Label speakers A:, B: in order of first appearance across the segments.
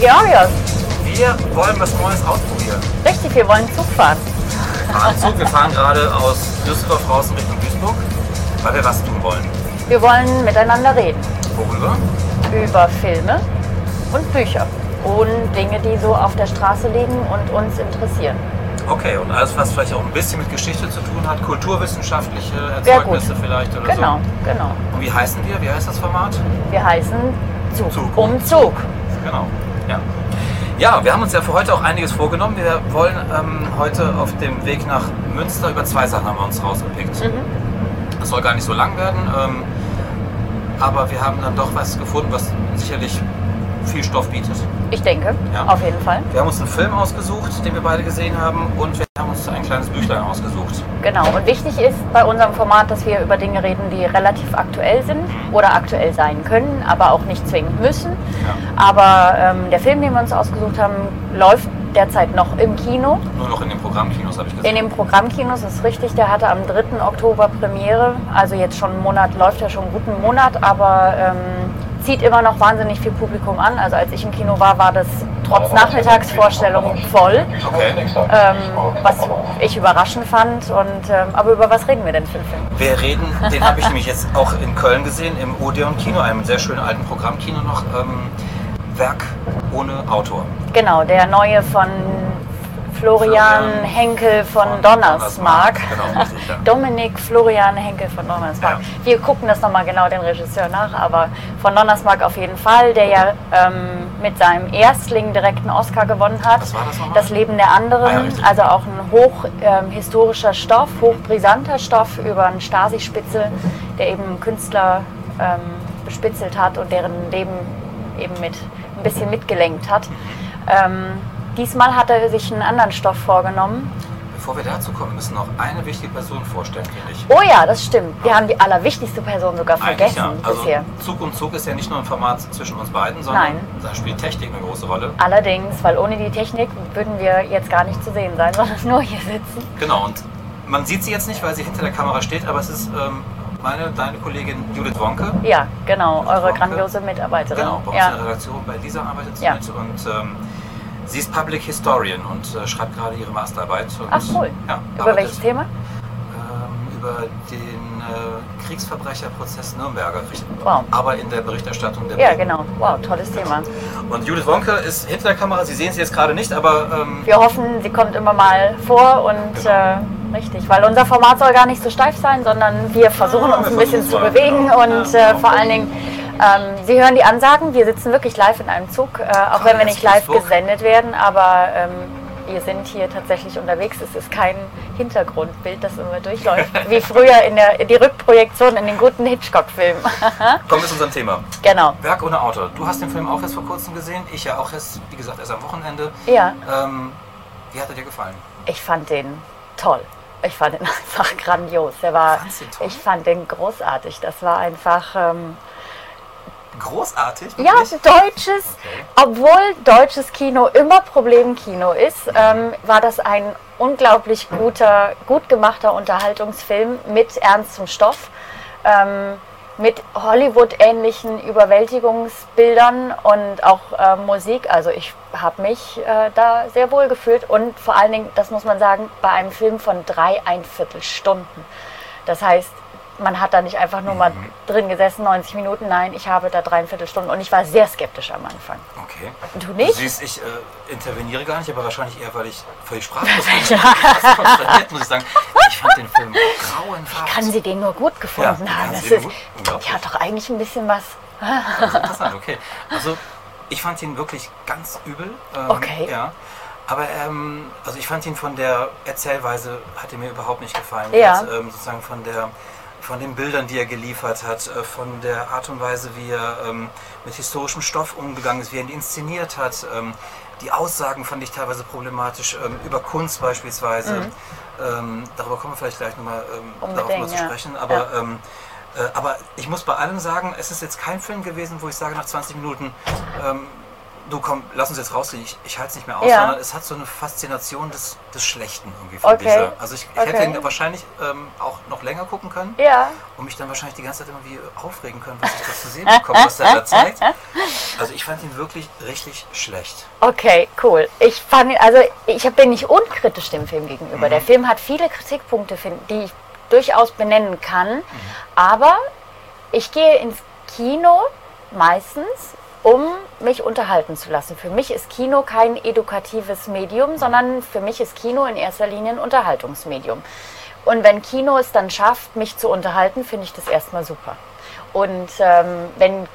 A: Georgios.
B: Wir wollen was Neues ausprobieren.
A: Richtig, wir wollen Zug fahren.
B: Wir fahren Zug, wir fahren gerade aus Düsseldorf raus in Richtung Duisburg, weil wir was tun wollen.
A: Wir wollen miteinander reden.
B: Worüber?
A: Über Filme und Bücher und Dinge, die so auf der Straße liegen und uns interessieren.
B: Okay, und alles, was vielleicht auch ein bisschen mit Geschichte zu tun hat, kulturwissenschaftliche Erzeugnisse vielleicht oder
A: genau,
B: so.
A: Genau, genau.
B: Und wie heißen wir? Wie heißt das Format?
A: Wir heißen Zug, Zug. um Zug.
B: Genau. Ja. Wir haben uns ja für heute auch einiges vorgenommen. Wir wollen ähm, heute auf dem Weg nach Münster über zwei Sachen haben wir uns rausgepickt. Mhm. Das soll gar nicht so lang werden, ähm, aber wir haben dann doch was gefunden, was sicherlich viel Stoff bietet.
A: Ich denke, ja. auf jeden Fall.
B: Wir haben uns einen Film ausgesucht, den wir beide gesehen haben, und wir haben uns ein kleines Büchlein ausgesucht.
A: Genau, und wichtig ist bei unserem Format, dass wir über Dinge reden, die relativ aktuell sind oder aktuell sein können, aber auch nicht zwingend müssen. Ja. Aber ähm, der Film, den wir uns ausgesucht haben, läuft derzeit noch im Kino.
B: Nur noch in den Programmkinos, habe ich gesehen.
A: In den Programmkinos ist richtig. Der hatte am 3. Oktober Premiere. Also jetzt schon einen Monat, läuft ja schon einen guten Monat, aber ähm, zieht immer noch wahnsinnig viel Publikum an. Also als ich im Kino war, war das trotz Nachmittagsvorstellung voll.
B: Okay.
A: Ähm, was ich überraschend fand. Und, ähm, aber über was reden wir denn für einen Film?
B: Wir reden, den habe ich nämlich jetzt auch in Köln gesehen, im Odeon Kino, einem sehr schönen alten Programmkino noch. Ähm, Werk ohne Autor.
A: Genau, der neue von Florian Henkel von, von Donnersmarck. Genau, Dominik Florian Henkel von Donnersmarck. Ja. Wir gucken das nochmal genau den Regisseur nach, aber von Donnersmarck auf jeden Fall, der ja ähm, mit seinem Erstling direkt einen Oscar gewonnen hat.
B: Das nochmal?
A: Das Leben der anderen. Ah, ja, also auch ein hochhistorischer ähm, Stoff, hochbrisanter Stoff über einen Stasi-Spitzel, der eben Künstler ähm, bespitzelt hat und deren Leben eben mit ein bisschen mitgelenkt hat. Ähm, Diesmal hat er sich einen anderen Stoff vorgenommen.
B: Bevor wir dazu kommen, müssen noch eine wichtige Person vorstellen, finde ich.
A: Oh ja, das stimmt. Wir haben die allerwichtigste Person sogar vergessen ja.
B: also bisher. Zug um Zug ist ja nicht nur ein Format zwischen uns beiden, sondern Nein. da spielt Technik eine große Rolle.
A: Allerdings, weil ohne die Technik würden wir jetzt gar nicht zu sehen sein, sondern nur hier sitzen.
B: Genau, und man sieht sie jetzt nicht, weil sie hinter der Kamera steht, aber es ist ähm, meine, deine Kollegin Judith Wonke.
A: Ja, genau, Judith eure Wonke. grandiose Mitarbeiterin.
B: Genau, bei uns
A: ja.
B: in der Redaktion, bei Lisa arbeitet sie ja. mit und ähm, Sie ist Public Historian und äh, schreibt gerade ihre Masterarbeit. Und,
A: Ach cool. Ja, über welches Thema?
B: Ähm, über den äh, Kriegsverbrecherprozess Nürnberger. Wow. Aber in der Berichterstattung der
A: Ja, genau. Wow, tolles Thema.
B: Und Judith Wonke ist hinter der Kamera. Sie sehen sie jetzt gerade nicht, aber...
A: Ähm, Wir hoffen, sie kommt immer mal vor und... Genau. Äh, Richtig, weil unser Format soll gar nicht so steif sein, sondern wir versuchen uns ein bisschen zu bewegen genau. und äh, vor allen Dingen ähm, Sie hören die Ansagen, wir sitzen wirklich live in einem Zug, äh, auch wenn wir nicht live gesendet werden, aber ähm, wir sind hier tatsächlich unterwegs. Es ist kein Hintergrundbild, das immer durchläuft, wie früher in der die Rückprojektion in den guten Hitchcock-Filmen.
B: Kommen wir zu unserem Thema.
A: Genau.
B: Werk ohne Autor. Du hast den Film auch erst vor kurzem gesehen, ich ja auch erst, wie gesagt, erst am Wochenende.
A: Ja.
B: Ähm, wie hat er dir gefallen?
A: Ich fand den toll. Ich fand ihn einfach grandios. Der war, ich fand den großartig. Das war einfach. Ähm,
B: großartig.
A: Ja, deutsches, okay. obwohl deutsches Kino immer Problemkino ist, ähm, war das ein unglaublich guter, gut gemachter Unterhaltungsfilm mit ernstem Stoff. Ähm, mit Hollywood-ähnlichen Überwältigungsbildern und auch äh, Musik. Also ich habe mich äh, da sehr wohl gefühlt und vor allen Dingen, das muss man sagen, bei einem Film von drei Stunden. Das heißt, man hat da nicht einfach nur mal mhm. drin gesessen, 90 Minuten. Nein, ich habe da dreiviertel Stunden und ich war sehr skeptisch am Anfang.
B: Okay.
A: Und du nicht? Du
B: siehst, ich äh, interveniere gar nicht, aber wahrscheinlich eher, weil ich völlig sprachlos bin. ja. konsterniert, muss ich sagen. Ich fand den Film grauenhaft.
A: Ich kann sie den nur gut gefunden ja, haben. Das ist, ich hatte doch eigentlich ein bisschen was.
B: das ist interessant, okay. Also, ich fand ihn wirklich ganz übel.
A: Ähm, okay.
B: Ja. Aber ähm, also ich fand ihn von der Erzählweise, hat er mir überhaupt nicht gefallen.
A: Ja.
B: Jetzt, ähm, sozusagen von der von den Bildern, die er geliefert hat, äh, von der Art und Weise, wie er ähm, mit historischem Stoff umgegangen ist, wie er ihn inszeniert hat. Ähm, die Aussagen fand ich teilweise problematisch, ähm, über Kunst beispielsweise. Ähm, darüber kommen wir vielleicht gleich nochmal ähm, darauf
A: Unbedingt,
B: mal zu
A: ja.
B: sprechen. Aber, ähm, äh, aber ich muss bei allem sagen, es ist jetzt kein Film gewesen, wo ich sage nach 20 Minuten, ähm, du komm, lass uns jetzt rausgehen, ich, ich halte es nicht mehr aus,
A: Ja.
B: sondern es hat so eine Faszination des, des Schlechten irgendwie von
A: Okay.
B: dieser. Also ich, ich hätte
A: Okay.
B: ihn wahrscheinlich ähm, auch noch länger gucken können
A: Ja.
B: und mich dann wahrscheinlich die ganze Zeit irgendwie aufregen können, was ich da zu sehen bekomme, was der da zeigt. Also ich fand ihn wirklich richtig schlecht.
A: Okay, cool. Ich fand, ihn- also ich bin nicht unkritisch dem Film gegenüber. Der Film hat viele Kritikpunkte, die ich durchaus benennen kann. Aber ich gehe ins Kino meistens, um mich unterhalten zu lassen. Für mich ist Kino kein edukatives Medium, sondern für mich ist Kino in erster Linie ein Unterhaltungsmedium. Und wenn Kino es dann schafft, mich zu unterhalten, finde ich das erstmal super. Und ähm, wenn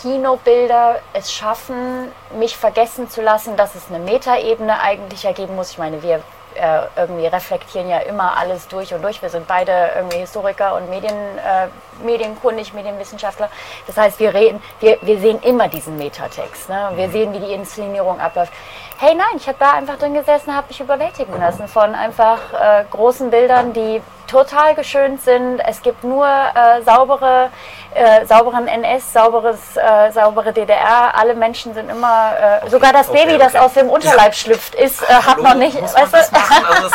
A: Kinobilder es schaffen, mich vergessen zu lassen, dass es eine Metaebene eigentlich ergeben muss. Ich meine, wir äh, irgendwie reflektieren ja immer alles durch und durch. Wir sind beide irgendwie Historiker und Medien, äh, medienkundig, Medienwissenschaftler. Das heißt, wir reden, wir, wir sehen immer diesen Metatext. Ne? Wir sehen, wie die Inszenierung abläuft. Hey, nein, ich habe da einfach drin gesessen, habe mich überwältigen lassen von einfach äh, großen Bildern, die total geschönt sind. Es gibt nur äh, saubere, äh, sauberen NS, sauberes, äh, saubere DDR. Alle Menschen sind immer, äh, sogar das
B: okay,
A: Baby, das
B: okay.
A: aus dem Unterleib schlüpft, ist, äh, hat
B: Hallo,
A: noch nicht,
B: muss man
A: weißt
B: das
A: du?
B: Also das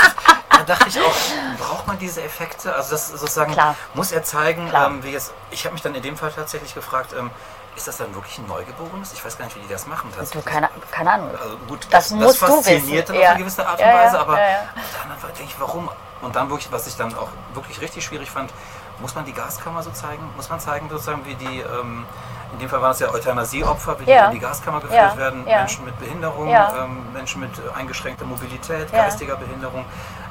B: da dachte ich auch, braucht man diese Effekte? Also das sozusagen,
A: Klar.
B: muss er zeigen, ähm, wie jetzt, ich habe mich dann in dem Fall tatsächlich gefragt, ähm, ist das dann wirklich ein Neugeborenes? Ich weiß gar nicht, wie die das machen.
A: Du,
B: tatsächlich.
A: keine, keine Ahnung.
B: Also gut,
A: Das
B: das,
A: musst
B: das
A: du
B: fasziniert
A: wissen,
B: dann auf
A: ja.
B: eine gewisse Art und
A: Ja, ja,
B: Weise, aber
A: ja, ja.
B: dann denke ich, warum? Und dann wirklich, was ich dann auch wirklich richtig schwierig fand, muss man die Gaskammer so zeigen? Muss man zeigen, sozusagen, wie die, ähm, in dem Fall waren es ja Euthanasieopfer, wie
A: Ja.
B: die in die Gaskammer geführt
A: Ja,
B: werden,
A: ja.
B: Menschen mit Behinderung,
A: Ja.
B: ähm, Menschen mit äh, eingeschränkter Mobilität,
A: Ja.
B: geistiger Behinderung,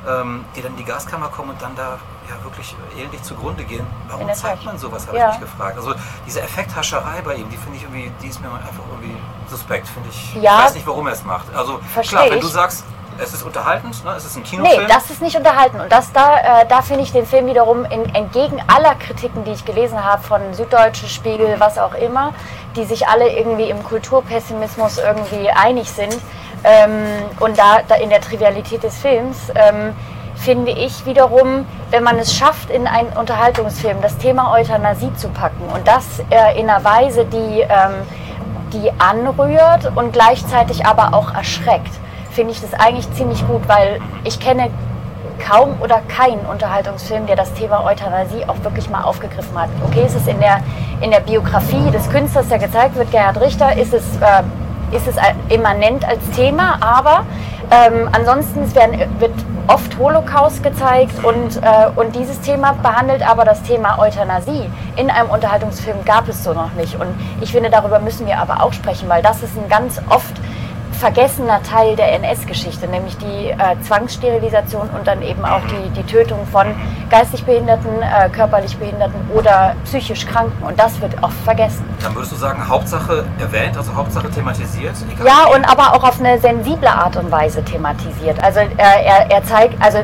B: ähm, die dann in die Gaskammer kommen und dann da ja wirklich elendlich zugrunde gehen. Warum zeigt man sowas, habe
A: Ja.
B: ich mich gefragt. Also diese Effekthascherei bei ihm, die finde ich irgendwie, die ist mir einfach irgendwie suspekt, finde ich.
A: Ja.
B: Ich weiß nicht, warum er es macht. Also
A: Versteh
B: klar, wenn du
A: ich.
B: sagst, es ist unterhaltend, ne? es ist ein Kinofilm.
A: Nee, das ist nicht unterhalten. Und das da, äh, da finde ich den Film wiederum in, entgegen aller Kritiken, die ich gelesen habe, von Süddeutsche Spiegel, was auch immer, die sich alle irgendwie im Kulturpessimismus irgendwie einig sind ähm, und da, da in der Trivialität des Films, ähm, finde ich wiederum, wenn man es schafft, in einen Unterhaltungsfilm das Thema Euthanasie zu packen und das äh, in einer Weise, die, ähm, die anrührt und gleichzeitig aber auch erschreckt, finde ich das eigentlich ziemlich gut, weil ich kenne kaum oder keinen Unterhaltungsfilm, der das Thema Euthanasie auch wirklich mal aufgegriffen hat. Okay, ist es in der, in der Biografie des Künstlers, der gezeigt wird, Gerhard Richter, ist es, äh, ist es immanent als Thema, aber ähm, ansonsten werden, wird oft Holocaust gezeigt und, äh, und dieses Thema behandelt aber das Thema Euthanasie. In einem Unterhaltungsfilm gab es so noch nicht und ich finde, darüber müssen wir aber auch sprechen, weil das ist ein ganz oft vergessener Teil der NS-Geschichte, nämlich die äh, Zwangssterilisation und dann eben auch die, die Tötung von geistig Behinderten, äh, körperlich Behinderten oder psychisch Kranken. Und das wird oft vergessen.
B: Dann würdest du sagen, Hauptsache erwähnt, also Hauptsache thematisiert?
A: Ja, und aber auch auf eine sensible Art und Weise thematisiert. Also äh, er, er zeigt, also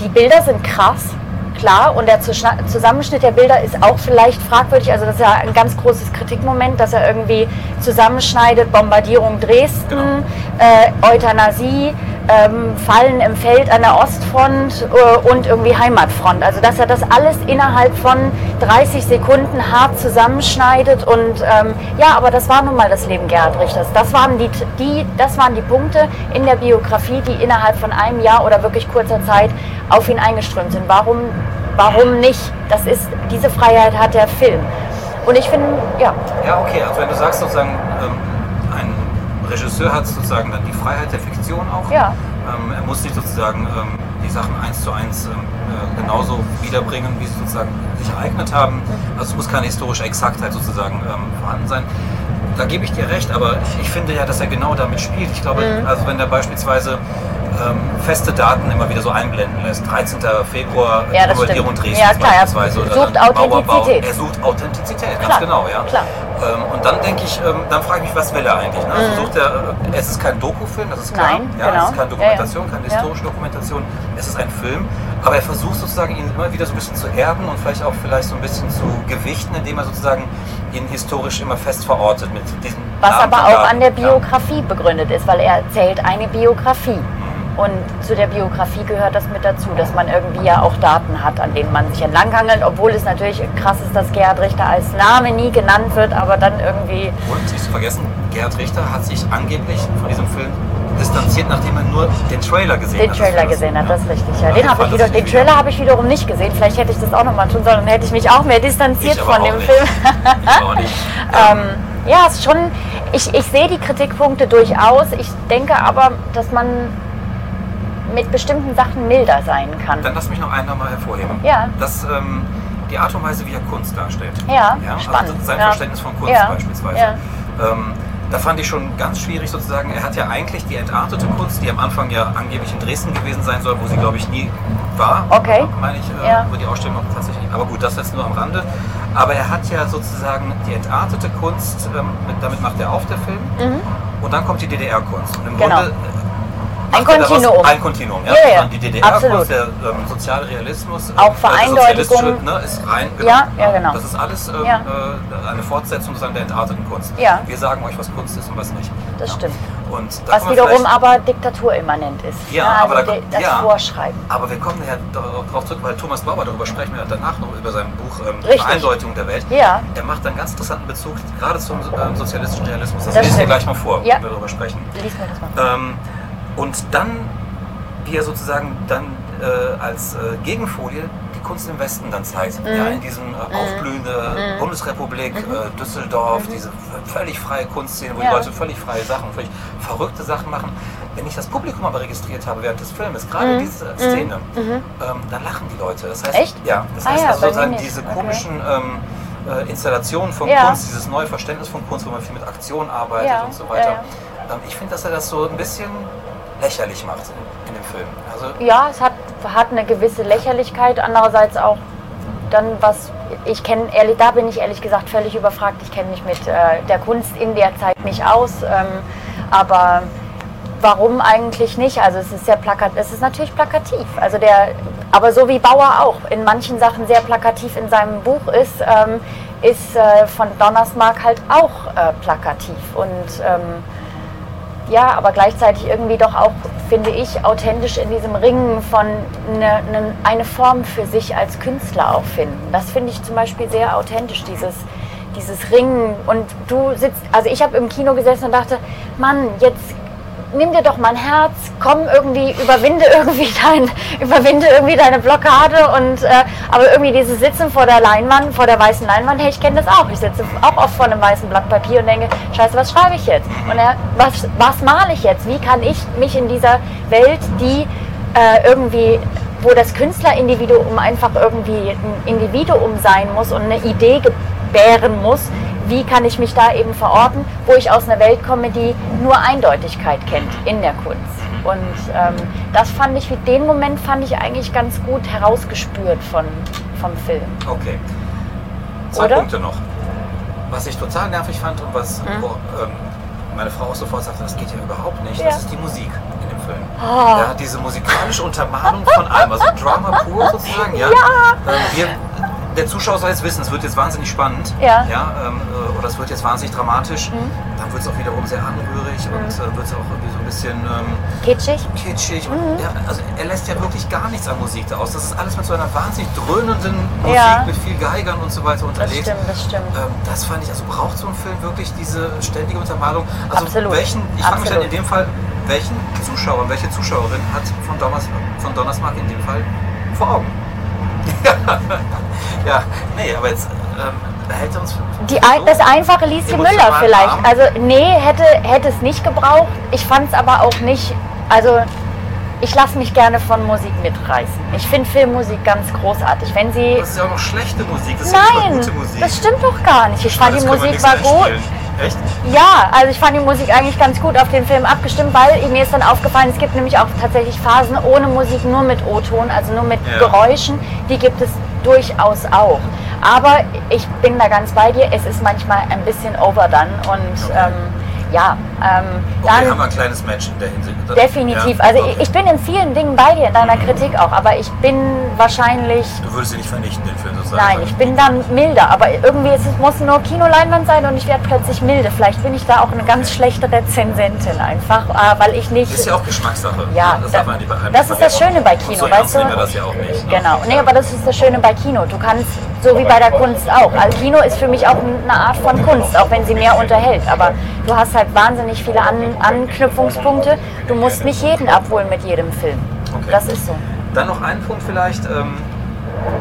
A: die Bilder sind krass, klar, und der Zusammenschnitt der Bilder ist auch vielleicht fragwürdig. Also das ist ja ein ganz großes Kritikmoment, dass er irgendwie zusammenschneidet, Bombardierung Dresden, äh, Euthanasie, ähm, Fallen im Feld an der Ostfront äh, und irgendwie Heimatfront. Also dass er das alles innerhalb von 30 Sekunden hart zusammenschneidet und ähm, ja, aber das war nun mal das Leben Gerhard Richters. Das waren die, die, das waren die Punkte in der Biografie, die innerhalb von einem Jahr oder wirklich kurzer Zeit auf ihn eingeströmt sind. Warum, warum nicht? Das ist, diese Freiheit hat der Film. Und ich finde, ja,
B: Ja, okay, also wenn du sagst sozusagen, ähm, Regisseur hat sozusagen dann die Freiheit der Fiktion auch.
A: Ja.
B: Ähm, er muss sich sozusagen ähm, die Sachen eins zu eins ähm, äh, genauso wiederbringen, wie sie sozusagen sich ereignet haben. Also es muss keine historische Exaktheit sozusagen ähm, vorhanden sein. Da gebe ich dir recht, aber ich finde ja, dass er genau damit spielt. Ich glaube,
A: Mhm.
B: also wenn er beispielsweise ähm, feste Daten immer wieder so einblenden lässt. 13. Februar,
A: Ja, das
B: Bombardierung. Dresden
A: Ja, klar, er
B: beispielsweise. oder
A: sucht. Authentizität.
B: Er sucht Authentizität,
A: Klar,
B: ganz genau. Ja.
A: klar.
B: Ähm, und dann denke ich, ähm, dann frage ich mich, was will er eigentlich? Ne? Also sucht er, äh, es ist kein Dokufilm, das ist klar.
A: Mhm. Nein,
B: ja,
A: genau.
B: Es ist keine Dokumentation,
A: Ja,
B: keine historische Dokumentation. Es ist ein Film. Aber er versucht sozusagen, ihn immer wieder so ein bisschen zu erden und vielleicht auch vielleicht so ein bisschen zu gewichten, indem er sozusagen ihn historisch immer fest verortet mit diesen
A: Was
B: Namen
A: aber auch an der. Biografie begründet ist, weil er erzählt eine Biografie. Und zu der Biografie gehört das mit dazu, dass man irgendwie ja auch Daten hat, an denen man sich entlanghangelt, obwohl es natürlich krass ist, dass Gerhard Richter als Name nie genannt wird, aber dann irgendwie.
B: Und nicht zu vergessen, Gerhard Richter hat sich angeblich von diesem Film distanziert, nachdem er nur den Trailer gesehen
A: Den
B: hat.
A: Trailer
B: Das-
A: gesehen hat, das ist richtig. Ja.
B: Ja,
A: Den, hab ich
B: fand
A: wieder, den Trailer habe ich wiederum nicht gesehen. Vielleicht hätte ich das auch nochmal tun sollen, dann hätte ich mich auch mehr distanziert von dem
B: nicht.
A: Film.
B: Ich auch nicht.
A: Ähm, ja, es ist schon. Ich, ich sehe die Kritikpunkte durchaus. Ich denke aber, dass man mit bestimmten Sachen milder sein kann.
B: Dann lass mich noch einen nochmal hervorheben.
A: Ja.
B: Das, ähm, die Art und Weise, wie er Kunst darstellt.
A: Ja,
B: Also
A: spannend.
B: sein
A: Ja.
B: Verständnis von Kunst
A: Ja.
B: beispielsweise.
A: Ja.
B: Ähm, da fand ich schon ganz schwierig sozusagen. Er hat ja eigentlich die entartete Kunst, die am Anfang ja angeblich in Dresden gewesen sein soll, wo sie glaube ich nie war.
A: Okay.
B: Meine ich, äh,
A: Ja.
B: über die Ausstellung tatsächlich. Aber gut, das jetzt nur am Rande. Aber er hat ja sozusagen die entartete Kunst, ähm, mit, damit macht er auf der Film. Und dann kommt die DDR-Kunst. Und im
A: Mhm. Genau.
B: Grunde
A: Ein Kontinuum.
B: Ein Kontinuum, ja.
A: Ja, ja.
B: Die DDR-Kunst, der ähm, soziale Realismus,
A: Auch
B: äh, der
A: Vereindeutigung.
B: Ne, ist rein,
A: Ja, ja, genau.
B: Das ist alles ähm,
A: Ja.
B: äh, eine Fortsetzung sozusagen der entarteten Kunst.
A: Ja.
B: Wir sagen euch, was Kunst ist und was nicht.
A: Das stimmt. Was wiederum aber diktaturimmanent ist.
B: Ja,
A: also
B: aber da-
A: das. Vorschreiben.
B: Aber wir kommen ja darauf zurück, weil Thomas Bauer, darüber sprechen wir danach noch über sein Buch ähm. Vereindeutigung der Welt.
A: Ja.
B: Er macht einen ganz interessanten Bezug gerade zum ähm, sozialistischen Realismus. Das,
A: Das
B: lese ich dir
A: stimmt.
B: gleich mal vor, wenn wir darüber sprechen.
A: Lies mir das mal.
B: Und dann, wie er sozusagen dann äh, als äh, Gegenfolie die Kunst im Westen dann zeigt.
A: Mhm.
B: Ja, in diesem äh, aufblühende Bundesrepublik, äh, Düsseldorf, diese v- völlig freie Kunstszene, wo
A: Mhm. Ja.
B: die Leute völlig freie Sachen, völlig verrückte Sachen machen. Wenn ich das Publikum aber registriert habe während des Filmes, gerade diese Szene, ähm, dann lachen die Leute. Das heißt,
A: Mhm. Echt?
B: Ja, das
A: Ah
B: heißt
A: ja,
B: also sozusagen diese
A: Okay.
B: komischen ähm, äh, Installationen von
A: Ja.
B: Kunst, dieses neue Verständnis von Kunst, wo man viel mit Aktion arbeitet und so weiter. Ähm, ich finde, dass er das so ein bisschen lächerlich macht in, dem Film. Also,
A: Ja, es hat, hat eine gewisse Lächerlichkeit, andererseits auch dann was, ich kenne, ehrlich, da bin ich ehrlich gesagt völlig überfragt, ich kenne mich mit äh, der Kunst in der Zeit nicht aus, ähm, aber warum eigentlich nicht? Also es ist sehr plakat, es ist natürlich plakativ, also der, aber so wie Bauer auch in manchen Sachen sehr plakativ in seinem Buch ist, ähm, ist äh, von Donnersmarck halt auch äh, plakativ und ähm, ja, aber gleichzeitig irgendwie doch auch, finde ich, authentisch in diesem Ringen von ne, ne, eine Form für sich als Künstler auch finden. Das finde ich zum Beispiel sehr authentisch, dieses, dieses Ringen. Und du sitzt, also ich habe im Kino gesessen und dachte, Mann, jetzt nimm dir doch mal ein Herz, komm irgendwie, überwinde irgendwie dein, überwinde irgendwie deine Blockade und äh, aber irgendwie dieses Sitzen vor der Leinwand, vor der weißen Leinwand, hey, ich kenne das auch. Ich sitze auch oft vor einem weißen Blatt Papier und denke, scheiße, was schreibe ich jetzt? Und er, was, was male ich jetzt? Wie kann ich mich in dieser Welt, die äh, irgendwie wo das Künstlerindividuum einfach irgendwie ein Individuum sein muss und eine Idee gebären muss, wie kann ich mich da eben verorten, wo ich aus einer Welt komme, die nur Eindeutigkeit kennt in der Kunst. Und ähm, das fand ich, den Moment fand ich eigentlich ganz gut herausgespürt von, vom Film.
B: okay. Zwei
A: Oder?
B: Punkte noch. Was ich total nervig fand und was wo, ähm, meine Frau auch sofort sagte, das geht ja überhaupt nicht,
A: Ja.
B: das ist die Musik in dem Film.
A: Oh.
B: Ja, diese musikalische Untermalung von allem, also Drama pur sozusagen. Ja. Ähm, wir, der Zuschauer soll jetzt wissen, es wird jetzt wahnsinnig spannend.
A: Ja. Mhm.
B: ähm, äh, oder es wird jetzt wahnsinnig dramatisch. Dann wird es auch wiederum sehr anrührig und äh, wird es auch irgendwie so ein bisschen ähm,
A: Kitschig?
B: kitschig.
A: Mhm.
B: Und, ja, also er lässt ja wirklich gar nichts an Musik da aus. Das ist alles mit so einer wahnsinnig dröhnenden Musik,
A: Ja.
B: mit viel Geigern und so weiter
A: Das
B: unterlegt.
A: stimmt, das stimmt.
B: Ähm, das fand ich, also braucht so ein Film wirklich diese ständige Untermalung? Also
A: Absolut.
B: welchen, ich frage mich dann in dem Fall, welchen Zuschauer, welche Zuschauerin hat von, Donners, von Donnersmark in dem Fall vor Augen? ja, nee, aber jetzt ähm, hält er uns...
A: Die, ein- das einfache Lieschen Müller vielleicht.
B: warm.
A: Also nee, hätte, hätte es nicht gebraucht. Ich fand es aber auch nicht, also ich lasse mich gerne von Musik mitreißen. Ich finde Filmmusik ganz großartig. Wenn sie...
B: Das ist ja auch noch schlechte Musik, das ist ja
A: Nein,
B: gute Musik.
A: das stimmt doch gar nicht. Ich fand, die Musik war gut.
B: einspielen. Echt?
A: Ja, also ich fand die Musik eigentlich ganz gut auf den Film abgestimmt, weil mir ist dann aufgefallen, es gibt nämlich auch tatsächlich Phasen ohne Musik, nur mit O-Ton, also nur mit
B: Ja.
A: Geräuschen. Die gibt es durchaus auch. Aber ich bin da ganz bei dir, es ist manchmal ein bisschen overdone und ähm, ja, ähm,
B: Okay, haben wir
A: dann
B: ein kleines Match in der Hinsicht.
A: definitiv.
B: Ja,
A: Also
B: okay.
A: ich, bin in vielen Dingen bei dir, in deiner Kritik auch, aber ich bin wahrscheinlich
B: Du würdest ihn nicht vernichten, den Film sozusagen.
A: Nein, ich bin dann milder, aber irgendwie es, muss nur Kinoleinwand sein und ich werde plötzlich milde. Vielleicht bin ich da auch eine ganz schlechte Rezensentin einfach, äh, weil ich nicht.
B: Ist ja auch Geschmackssache.
A: Ja,
B: das,
A: da- das ist das Schöne bei Kino,
B: So
A: weißt du?
B: wir das ja auch nicht. ne?
A: Genau, nee, aber das ist das Schöne bei Kino. Du kannst, so wie bei der Kunst auch. Also Kino ist für mich auch eine Art von Kunst, auch wenn sie mehr unterhält. Aber du hast halt wahnsinnig viele An Anknüpfungspunkte. Du musst nicht jeden abholen mit jedem Film.
B: Okay.
A: Das ist so.
B: Dann noch ein Punkt vielleicht. Ähm,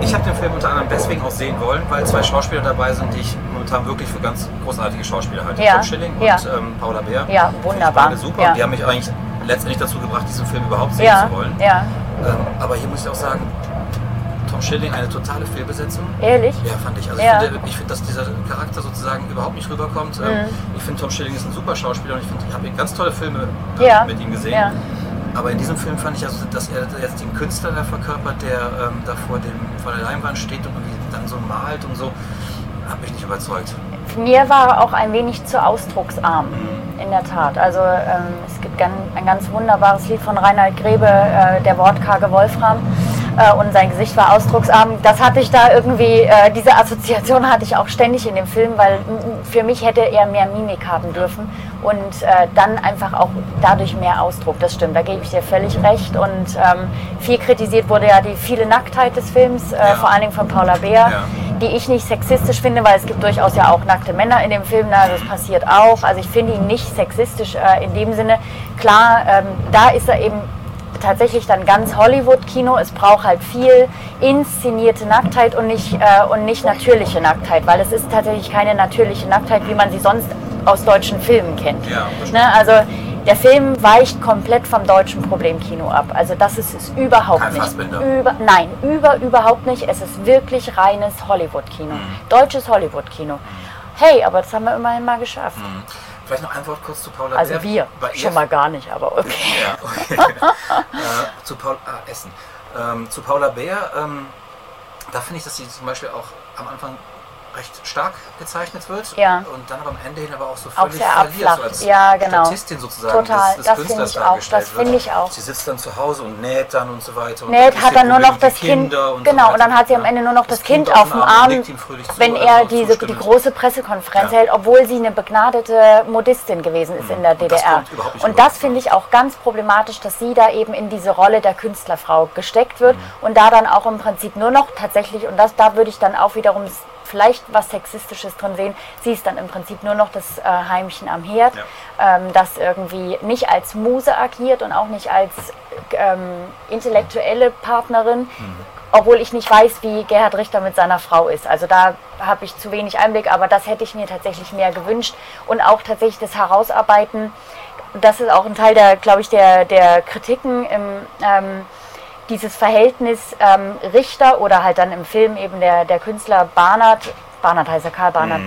B: ich habe den Film unter anderem deswegen auch sehen wollen, weil zwei Schauspieler dabei sind, die ich momentan wirklich für ganz großartige Schauspieler halte.
A: Ja,
B: Tom Schilling
A: ja.
B: und ähm, Paula Bär.
A: Ja, wunderbar.
B: beide super.
A: Ja.
B: Die haben mich eigentlich letztendlich dazu gebracht, diesen Film überhaupt sehen
A: Ja,
B: zu wollen.
A: ja.
B: Ähm, aber hier muss ich auch sagen, Tom Schilling eine totale Fehlbesetzung.
A: Ehrlich?
B: Ja, fand ich. Also
A: Ja.
B: ich finde, ich finde, dass dieser Charakter sozusagen überhaupt nicht rüberkommt. Ähm, Ich finde, Tom Schilling ist ein super Schauspieler und ich, finde, ich habe ganz tolle Filme
A: Ja.
B: mit ihm gesehen.
A: Ja.
B: Aber in diesem Film fand ich also, dass er jetzt den Künstler da verkörpert, der ähm, da vor, dem, vor der Leinwand steht und dann so malt und so, hat mich nicht überzeugt.
A: Mir war er auch ein wenig zu ausdrucksarm, in der Tat. Also ähm, es gibt ein ganz wunderbares Lied von Reinhard Grebe, äh, der wortkarge Wolfram. Äh, und sein Gesicht war ausdrucksarm. Das hatte ich da irgendwie, äh, diese Assoziation hatte ich auch ständig in dem Film, weil für mich hätte er mehr Mimik haben dürfen und äh, dann einfach auch dadurch mehr Ausdruck. Das stimmt, da gebe ich dir völlig recht. Und ähm, viel kritisiert wurde ja die viele Nacktheit des Films, äh,
B: Ja.
A: vor allen Dingen von Paula Beer
B: Ja.
A: die ich nicht sexistisch finde, weil es gibt durchaus ja auch nackte Männer in dem Film, na, das passiert auch. Also ich finde ihn nicht sexistisch äh, in dem Sinne. Klar, ähm, da ist er eben tatsächlich dann ganz Hollywood-Kino. Es braucht halt viel inszenierte Nacktheit und nicht, äh, und nicht natürliche Nacktheit, weil es ist tatsächlich keine natürliche Nacktheit, wie man sie sonst aus deutschen Filmen kennt.
B: Ja,
A: ne? Also der Film weicht komplett vom deutschen Problemkino ab. Also das ist es überhaupt
B: Kein
A: nicht. Über, nein, über, überhaupt nicht. Es ist wirklich reines Hollywood-Kino.
B: Mhm.
A: Deutsches Hollywood-Kino. Hey, aber das haben wir immerhin mal geschafft.
B: Vielleicht noch ein Wort kurz zu Paula
A: Also
B: Bär.
A: wir, schon mal gar nicht, aber okay.
B: Ja, okay. äh, zu Paul, ah, Essen. Ähm, zu Paula Bär, ähm, da finde ich, dass sie zum Beispiel auch am Anfang recht stark gezeichnet wird
A: Ja.
B: und dann aber am Ende hin aber auch so
A: Auch
B: völlig
A: sehr
B: verliert, so als
A: Ja, genau.
B: Statistin sozusagen
A: Total,
B: des, des
A: das
B: Künstlers
A: finde ich auch, das finde ich auch.
B: Sie sitzt dann zu Hause und näht dann und so weiter.
A: Näht
B: hat
A: dann nur noch das Kind,
B: und
A: genau,
B: so
A: und dann hat sie am. Ende nur noch das, Kind auf dem Arm,
B: zu,
A: wenn er
B: auch
A: diese, die große Pressekonferenz
B: Ja.
A: hält, obwohl sie eine begnadete Modistin gewesen ist in der
B: Und das
A: DDR.
B: nicht
A: Und das finde ich auch ganz problematisch, dass sie da eben in diese Rolle der Künstlerfrau gesteckt wird
B: Mhm.
A: und da dann auch im Prinzip nur noch tatsächlich, und das, da würde ich dann auch wiederum vielleicht was Sexistisches drin sehen, sie ist dann im Prinzip nur noch das äh, Heimchen am Herd, ähm, das irgendwie nicht als Muse agiert und auch nicht als ähm, intellektuelle Partnerin, obwohl ich nicht weiß, wie Gerhard Richter mit seiner Frau ist. Also da habe ich zu wenig Einblick, aber das hätte ich mir tatsächlich mehr gewünscht und auch tatsächlich das Herausarbeiten. Das ist auch ein Teil der, glaube ich, der, der Kritiken im ähm, dieses Verhältnis ähm, Richter oder halt dann im Film eben der, der Künstler Barnard, Barnard heißt er Karl Barnard,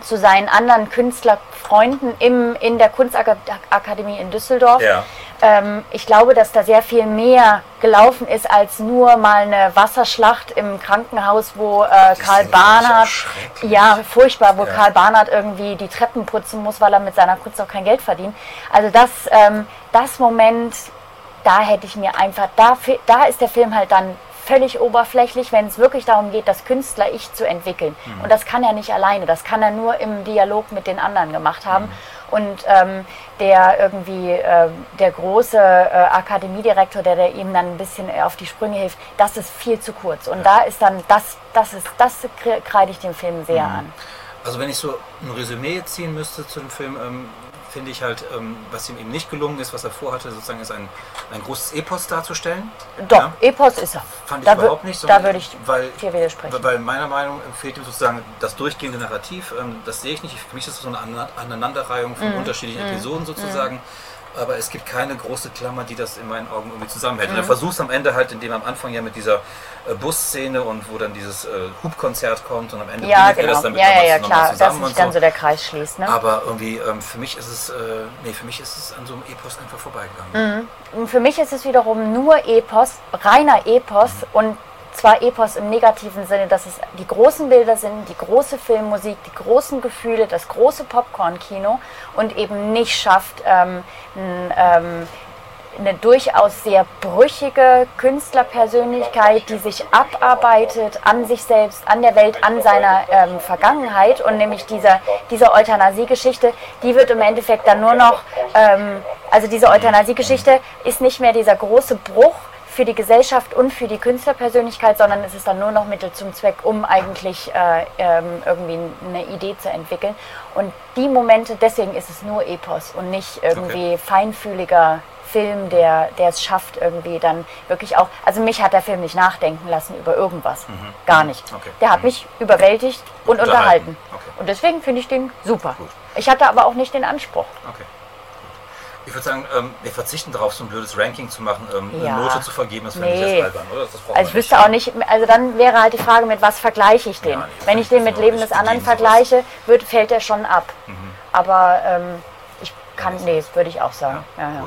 A: zu seinen anderen Künstlerfreunden im, in der Kunstakademie in Düsseldorf.
B: Ja.
A: Ähm, ich glaube, dass da sehr viel mehr gelaufen ist als nur mal eine Wasserschlacht im Krankenhaus, wo äh, Karl
B: so
A: Barnard, ja furchtbar, wo
B: Ja.
A: Karl Barnard irgendwie die Treppen putzen muss, weil er mit seiner Kunst auch kein Geld verdient. Also das, ähm, das Moment, da hätte ich mir einfach, da, da ist der Film halt dann völlig oberflächlich, wenn es wirklich darum geht, das Künstler-Ich zu entwickeln.
B: Mhm.
A: Und das kann er nicht alleine, das kann er nur im Dialog mit den anderen gemacht haben.
B: Mhm.
A: Und ähm, der irgendwie, äh, der große äh, Akademiedirektor, der, der ihm dann ein bisschen auf die Sprünge hilft, das ist viel zu kurz. Und da ist dann, das, das ist, das kre- kreide ich dem Film sehr
B: Mhm.
A: an.
B: Also wenn ich so ein Resümee ziehen müsste zu dem Film, ähm, finde ich halt, ähm, was ihm eben nicht gelungen ist, was er vorhatte, sozusagen ist ein, ein großes Epos darzustellen.
A: Doch,
B: Ja.
A: Epos ist er.
B: Fand ich
A: da wür-
B: überhaupt nicht.
A: Da
B: sondern-
A: würde ich
B: weil,
A: dir widersprechen.
B: Weil meiner Meinung nach fehlt ihm sozusagen das durchgehende Narrativ. Ähm, das sehe ich nicht. Für mich ist es so eine Aneinanderreihung von unterschiedlichen Episoden sozusagen. Aber es gibt keine große Klammer, die das in meinen Augen irgendwie zusammenhält. Mhm. Und er versucht am Ende halt, indem er am Anfang ja mit dieser äh, Busszene und wo dann dieses äh, Hubkonzert kommt und am Ende
A: ja, genau. er das dann ja, ja, ja, klar, dass sich dann so. der Kreis schließt. Ne?
B: Aber irgendwie, ähm, für mich ist es, äh, nee, für mich ist es an so einem Epos einfach vorbeigegangen.
A: Mhm. Für mich ist es wiederum nur Epos, reiner Epos mhm. und zwar Epos im negativen Sinne, dass es die großen Bilder sind, die große Filmmusik, die großen Gefühle, das große Popcorn-Kino und eben nicht schafft, ähm, ähm, eine durchaus sehr brüchige Künstlerpersönlichkeit, die sich abarbeitet an sich selbst, an der Welt, an seiner ähm, Vergangenheit. Und nämlich diese, diese Euthanasie-Geschichte, die wird im Endeffekt dann nur noch, ähm, also diese Euthanasie-Geschichte ist nicht mehr dieser große Bruch, für die Gesellschaft und für die Künstlerpersönlichkeit, sondern es ist dann nur noch Mittel zum Zweck, um eigentlich äh, ähm, irgendwie eine Idee zu entwickeln. Und die Momente, deswegen ist es nur Epos und nicht irgendwie okay. feinfühliger Film, der, der es schafft, irgendwie dann wirklich auch. Also mich hat der Film nicht nachdenken lassen über irgendwas. Mhm. Gar nicht. Okay. Der hat mhm. mich überwältigt und, unterhalten. unterhalten. Okay. Und deswegen finde ich den super. Gut. Ich hatte aber auch nicht den Anspruch.
B: Okay. Ich würde sagen, ähm, wir verzichten darauf, so ein blödes Ranking zu machen, ähm, ja. eine Note zu vergeben, das finde nee. ich albern, oder?
A: also ich wüsste auch nicht, also dann wäre halt die Frage, mit was vergleiche ich den? Ja, nee, Wenn ich den mit Leben des anderen vergleiche, wird, fällt der schon ab. Mhm. Aber ähm, ich kann, nee, würde ich auch sagen. Ja, ja,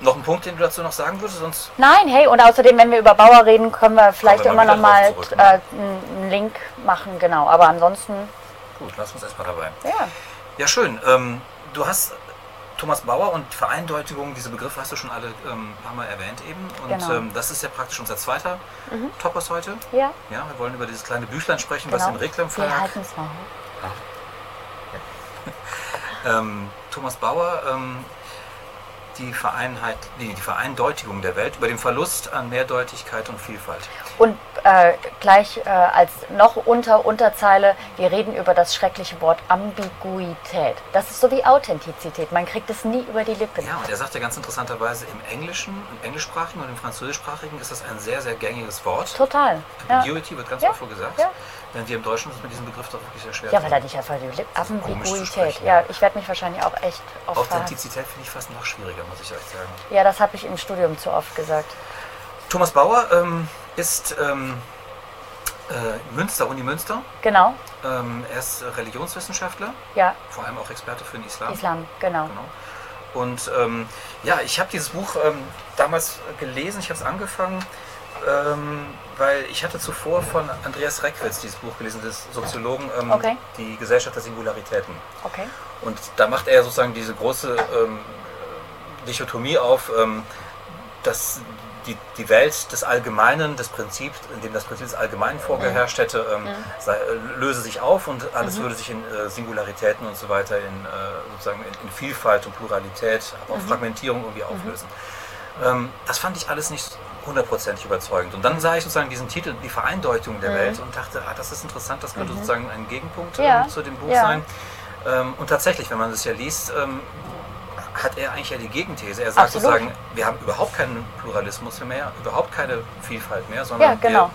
B: noch ein Punkt, den du dazu noch sagen würdest? Sonst
A: Nein, hey, und außerdem, wenn wir über Bauer reden, können wir vielleicht immer noch mal zurück, ne? äh, einen Link machen, genau. Aber ansonsten.
B: Gut, lass uns erstmal dabei.
A: Ja.
B: Ja, schön. Ähm, du hast Thomas Bauer und Vereindeutigung, diese Begriffe hast du schon alle ähm, ein paar Mal erwähnt eben. Und genau. ähm, das ist ja praktisch unser zweiter mhm. Topos heute.
A: Ja.
B: Ja, wir wollen über dieses kleine Büchlein sprechen, genau. was im Reklam Verlag.
A: Wir halten es mal hoch.
B: ähm, Thomas Bauer ähm, die, Vereinheit, die, die Vereindeutigung der Welt, über den Verlust an Mehrdeutigkeit und Vielfalt.
A: Und äh, gleich äh, als noch unter Unterzeile, wir reden über das schreckliche Wort Ambiguität. Das ist so wie Authentizität, man kriegt es nie über die Lippen.
B: Ja, und er sagt ja ganz interessanterweise, im Englischen, im Englischsprachigen und im Französischsprachigen ist das ein sehr, sehr gängiges Wort.
A: Total.
B: Ambiguity ja. wird ganz ja. oft gesagt. Ja. Während wir im Deutschen uns mit diesem Begriff doch wirklich sehr schwer
A: Ja, weil er nicht einfach die Lippen. Ambiguität. Ja, ich werde mich wahrscheinlich auch echt
B: oft Authentizität finde ich fast noch schwieriger, muss ich euch sagen.
A: Ja, das habe ich im Studium zu oft gesagt.
B: Thomas Bauer ähm, ist ähm, äh, Münster, Uni Münster.
A: Genau.
B: Ähm, er ist Religionswissenschaftler.
A: Ja.
B: Vor allem auch Experte für den Islam.
A: Islam, genau. genau.
B: Und ähm, ja, ich habe dieses Buch ähm, damals gelesen, ich habe es angefangen, ähm, weil ich hatte zuvor von Andreas Reckwitz dieses Buch gelesen, des Soziologen, ähm, okay. die Gesellschaft der Singularitäten.
A: Okay.
B: Und da macht er sozusagen diese große Dichotomie auf, dass die, die Welt des Allgemeinen, des Prinzips, in dem das Prinzip des Allgemeinen vorgeherrscht mhm. hätte, ähm, mhm. sei, äh, löse sich auf und alles mhm. würde sich in äh, Singularitäten und so weiter, in, äh, sozusagen in, in, Vielfalt und Pluralität, aber auch mhm. Fragmentierung irgendwie mhm. auflösen. Ähm, das fand ich alles nicht hundertprozentig überzeugend. Und dann sah ich sozusagen diesen Titel, die Vereindeutung der mhm. Welt, und dachte, ah, das ist interessant, das könnte sozusagen ein Gegenpunkt ja. ähm, zu dem Buch ja. sein. Ähm, und tatsächlich, wenn man das ja liest, ähm, hat er eigentlich ja die Gegenthese. Er sagt Absolut. sozusagen, wir haben überhaupt keinen Pluralismus mehr, überhaupt keine Vielfalt mehr, sondern ja, genau.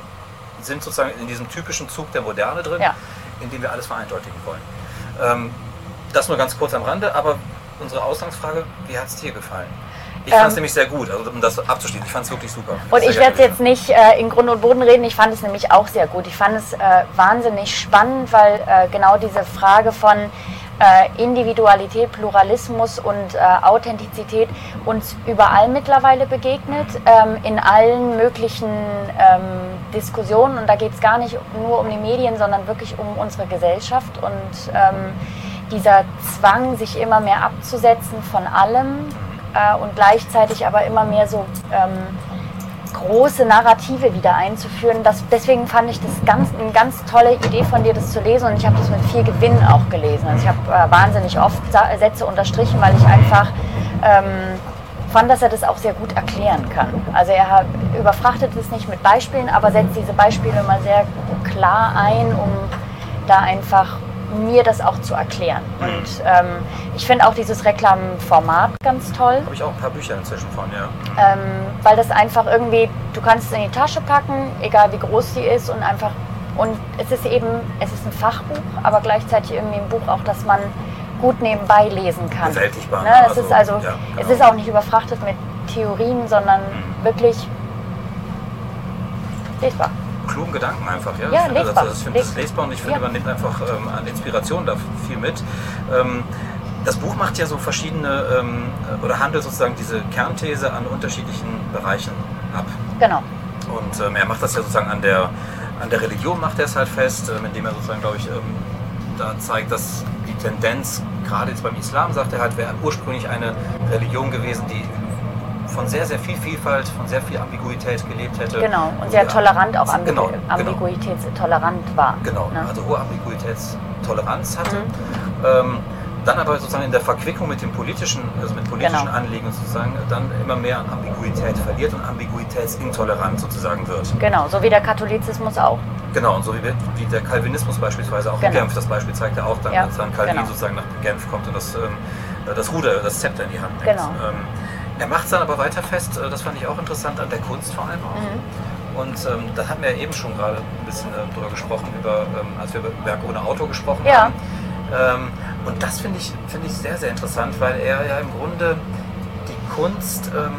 B: wir sind sozusagen in diesem typischen Zug der Moderne drin, ja. in dem wir alles vereindeutigen wollen. Ähm, das nur ganz kurz am Rande, aber unsere Ausgangsfrage, wie hat es dir gefallen? Ich fand es ähm, nämlich sehr gut, also um das abzuschließen. Ich fand es wirklich super.
A: Und ich werde jetzt nicht äh, in Grund und Boden reden, ich fand es nämlich auch sehr gut. Ich fand es äh, wahnsinnig spannend, weil äh, genau diese Frage von äh, Individualität, Pluralismus und äh, Authentizität uns überall mittlerweile begegnet, ähm, in allen möglichen ähm, Diskussionen. Und da geht es gar nicht nur um die Medien, sondern wirklich um unsere Gesellschaft und ähm, dieser Zwang, sich immer mehr abzusetzen von allem äh, und gleichzeitig aber immer mehr so ähm, große Narrative wieder einzuführen. Das, deswegen fand ich das ganz, eine ganz tolle Idee von dir, das zu lesen. Und ich habe das mit viel Gewinn auch gelesen. Also ich habe äh, wahnsinnig oft Sätze unterstrichen, weil ich einfach ähm, fand, dass er das auch sehr gut erklären kann. Also er überfrachtet es nicht mit Beispielen, aber setzt diese Beispiele immer sehr klar ein, um da einfach mir das auch zu erklären. Und ähm, ich finde auch dieses Reklamformat ganz toll.
B: Habe ich auch ein paar Bücher inzwischen von, ja.
A: Ähm, weil das einfach irgendwie, du kannst es in die Tasche packen, egal wie groß sie ist und einfach, und es ist eben, es ist ein Fachbuch, aber gleichzeitig irgendwie ein Buch auch, das man gut nebenbei lesen kann.
B: Bewältigbar.
A: Ne? Es ist also,
B: ja,
A: es
B: genau.
A: ist auch nicht überfrachtet mit Theorien, sondern
B: Mhm.
A: wirklich lesbar.
B: Klugen Gedanken einfach. Ja,
A: Ja,
B: ich finde,
A: lesbar.
B: Das, ich finde das
A: Les-
B: lesbar und ich finde,
A: Ja.
B: man nimmt einfach ähm, an Inspiration da viel mit. Ähm, das Buch macht ja so verschiedene ähm, oder handelt sozusagen diese Kernthese an unterschiedlichen Bereichen ab.
A: Genau.
B: Und ähm, er macht das ja sozusagen an der, an der Religion, macht er es halt fest, ähm, indem er sozusagen, glaube ich, ähm, da zeigt, dass die Tendenz, gerade jetzt beim Islam, sagt er halt, wäre ursprünglich eine Religion gewesen, die von sehr, sehr viel Vielfalt, von sehr viel Ambiguität gelebt hätte.
A: Genau. Und sehr
B: Ja.
A: tolerant, auch ambigu
B: Genau, genau.
A: ambiguitätstolerant war.
B: Genau,
A: Ne?
B: also hohe Ambiguitätstoleranz hatte.
A: Mhm.
B: Ähm, dann aber sozusagen in der Verquickung mit dem politischen, also mit politischen
A: Genau.
B: Anliegen sozusagen, dann immer mehr an Ambiguität verliert und ambiguitätsintolerant sozusagen wird.
A: Genau, so wie der Katholizismus auch.
B: Genau, und so wie, wie der Calvinismus beispielsweise auch in
A: Genau.
B: Genf, das Beispiel zeigt er auch dann,
A: Ja,
B: als dann Calvin
A: genau.
B: sozusagen nach Genf kommt und das, ähm, das Ruder, das Zepter in die Hand nimmt.
A: Genau.
B: Ähm, er macht es dann aber weiter fest, äh, das fand ich auch interessant, an der Kunst vor allem auch.
A: Mhm.
B: Und ähm, da hatten wir ja eben schon gerade ein bisschen äh, drüber gesprochen, über, ähm, als wir über Werk ohne Auto gesprochen
A: Ja.
B: haben. Ähm, und das finde ich, finde ich sehr, sehr interessant, weil er ja im Grunde die Kunst ähm,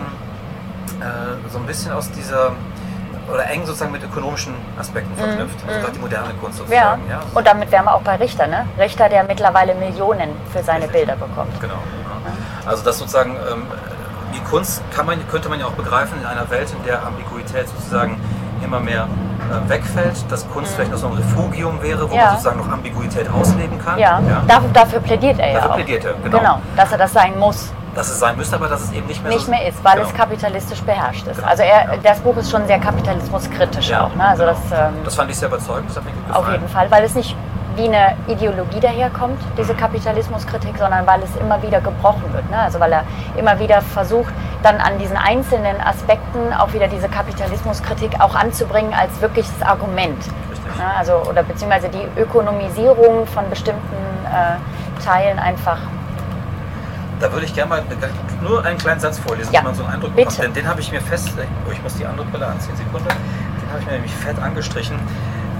B: äh, so ein bisschen aus dieser, oder eng sozusagen mit ökonomischen Aspekten verknüpft. Also
A: mhm.
B: gerade die moderne Kunst
A: Ja.
B: sozusagen. Ja.
A: Und damit wären wir auch bei Richter, ne? Richter, der mittlerweile Millionen für seine. Bilder bekommt.
B: Genau. Ja. Also das sozusagen, ähm, die Kunst kann man, könnte man ja auch begreifen in einer Welt, in der Ambiguität sozusagen immer mehr äh, wegfällt, dass Kunst vielleicht noch so ein Refugium wäre, wo
A: Mhm. Ja.
B: man sozusagen noch Ambiguität ausleben kann.
A: Ja, Dafür, dafür plädiert er ja
B: Dafür
A: auch.
B: plädiert er, genau.
A: genau, dass er das sein muss,
B: Dass es sein müsste, aber dass es eben nicht mehr
A: nicht
B: so
A: mehr ist, weil
B: genau.
A: es kapitalistisch beherrscht ist.
B: Genau.
A: Also er,
B: Ja.
A: das Buch ist schon sehr kapitalismuskritisch
B: Ja,
A: auch. Ne? Also
B: genau.
A: das, ähm,
B: das fand ich sehr überzeugend, das hat mir gut
A: auf
B: gefallen.
A: jeden Fall, weil es nicht wie eine Ideologie daherkommt, diese Kapitalismuskritik, sondern weil es immer wieder gebrochen wird. Ne? Also weil er immer wieder versucht, dann an diesen einzelnen Aspekten auch wieder diese Kapitalismuskritik auch anzubringen als wirkliches Argument.
B: Richtig.
A: Ne? Also, oder beziehungsweise die Ökonomisierung von bestimmten äh, Teilen einfach.
B: Da würde ich gerne mal nur einen kleinen Satz vorlesen,
A: Ja,
B: dass man so einen Eindruck
A: bitte.
B: bekommt. Denn den habe ich mir fest, oh, ich muss die andere Brille anziehen, Sekunde. Den habe ich mir nämlich fett angestrichen.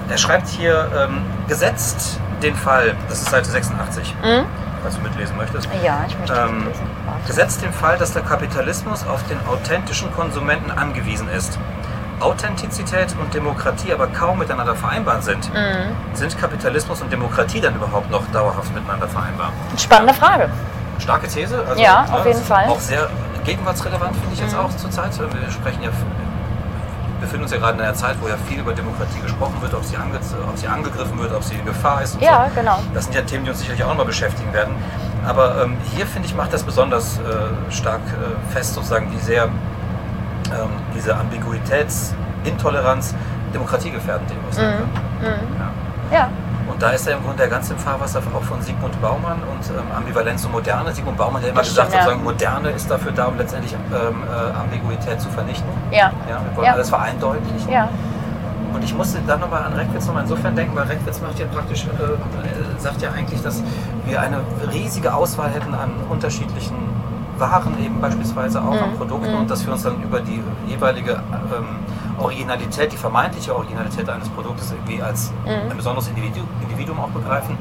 B: Er schreibt hier, ähm, gesetzt den Fall, das ist Seite 86,
A: Mhm.
B: falls du mitlesen möchtest.
A: Ja, ich möchte
B: Ähm,
A: lesen. Warte.
B: Gesetzt den Fall, dass der Kapitalismus auf den authentischen Konsumenten angewiesen ist. Authentizität und Demokratie aber kaum miteinander vereinbar sind.
A: Mhm.
B: Sind Kapitalismus und Demokratie dann überhaupt noch dauerhaft miteinander vereinbar?
A: Spannende Frage.
B: Starke These. Also,
A: Ja,
B: ne,
A: auf jeden Fall.
B: Auch sehr gegenwartsrelevant finde ich jetzt
A: Mhm.
B: auch zurzeit. Wir sprechen ja, befinden uns ja gerade in einer Zeit, wo ja viel über Demokratie gesprochen wird, ob sie, ange, ob sie angegriffen wird, ob sie in Gefahr ist. Und
A: Ja,
B: so.
A: genau.
B: Das sind ja Themen, die uns sicherlich auch nochmal beschäftigen werden. Aber ähm, hier finde ich, macht das besonders äh, stark äh, fest, sozusagen, wie sehr ähm, diese Ambiguitätsintoleranz demokratiegefährdend eben sein
A: Mhm.
B: kann.
A: Mhm.
B: Ja.
A: Ja,
B: Und da ist er im Grunde der ganze im Fahrwasser auch von Sigmund Baumann und ähm, Ambivalenz und Moderne. Sigmund Baumann hat ja immer
A: Das
B: gesagt,
A: stimmt, ja.
B: sozusagen, Moderne ist dafür da, um letztendlich ähm, äh, Ambiguität zu vernichten.
A: ja,
B: Ja, wir wollen
A: Ja.
B: alles vereindeutlichen.
A: ja.
B: Und ich musste dann nochmal an Reckwitz nochmal insofern denken, weil Reckwitz macht ja praktisch, äh, sagt ja eigentlich, dass wir eine riesige Auswahl hätten an unterschiedlichen Waren, eben beispielsweise auch an
A: Mhm.
B: Produkten
A: Mhm.
B: und dass wir uns dann über die jeweilige ähm, Originalität, die vermeintliche Originalität eines Produktes irgendwie als
A: Mhm.
B: ein besonderes Individu Individuum auch begreifen.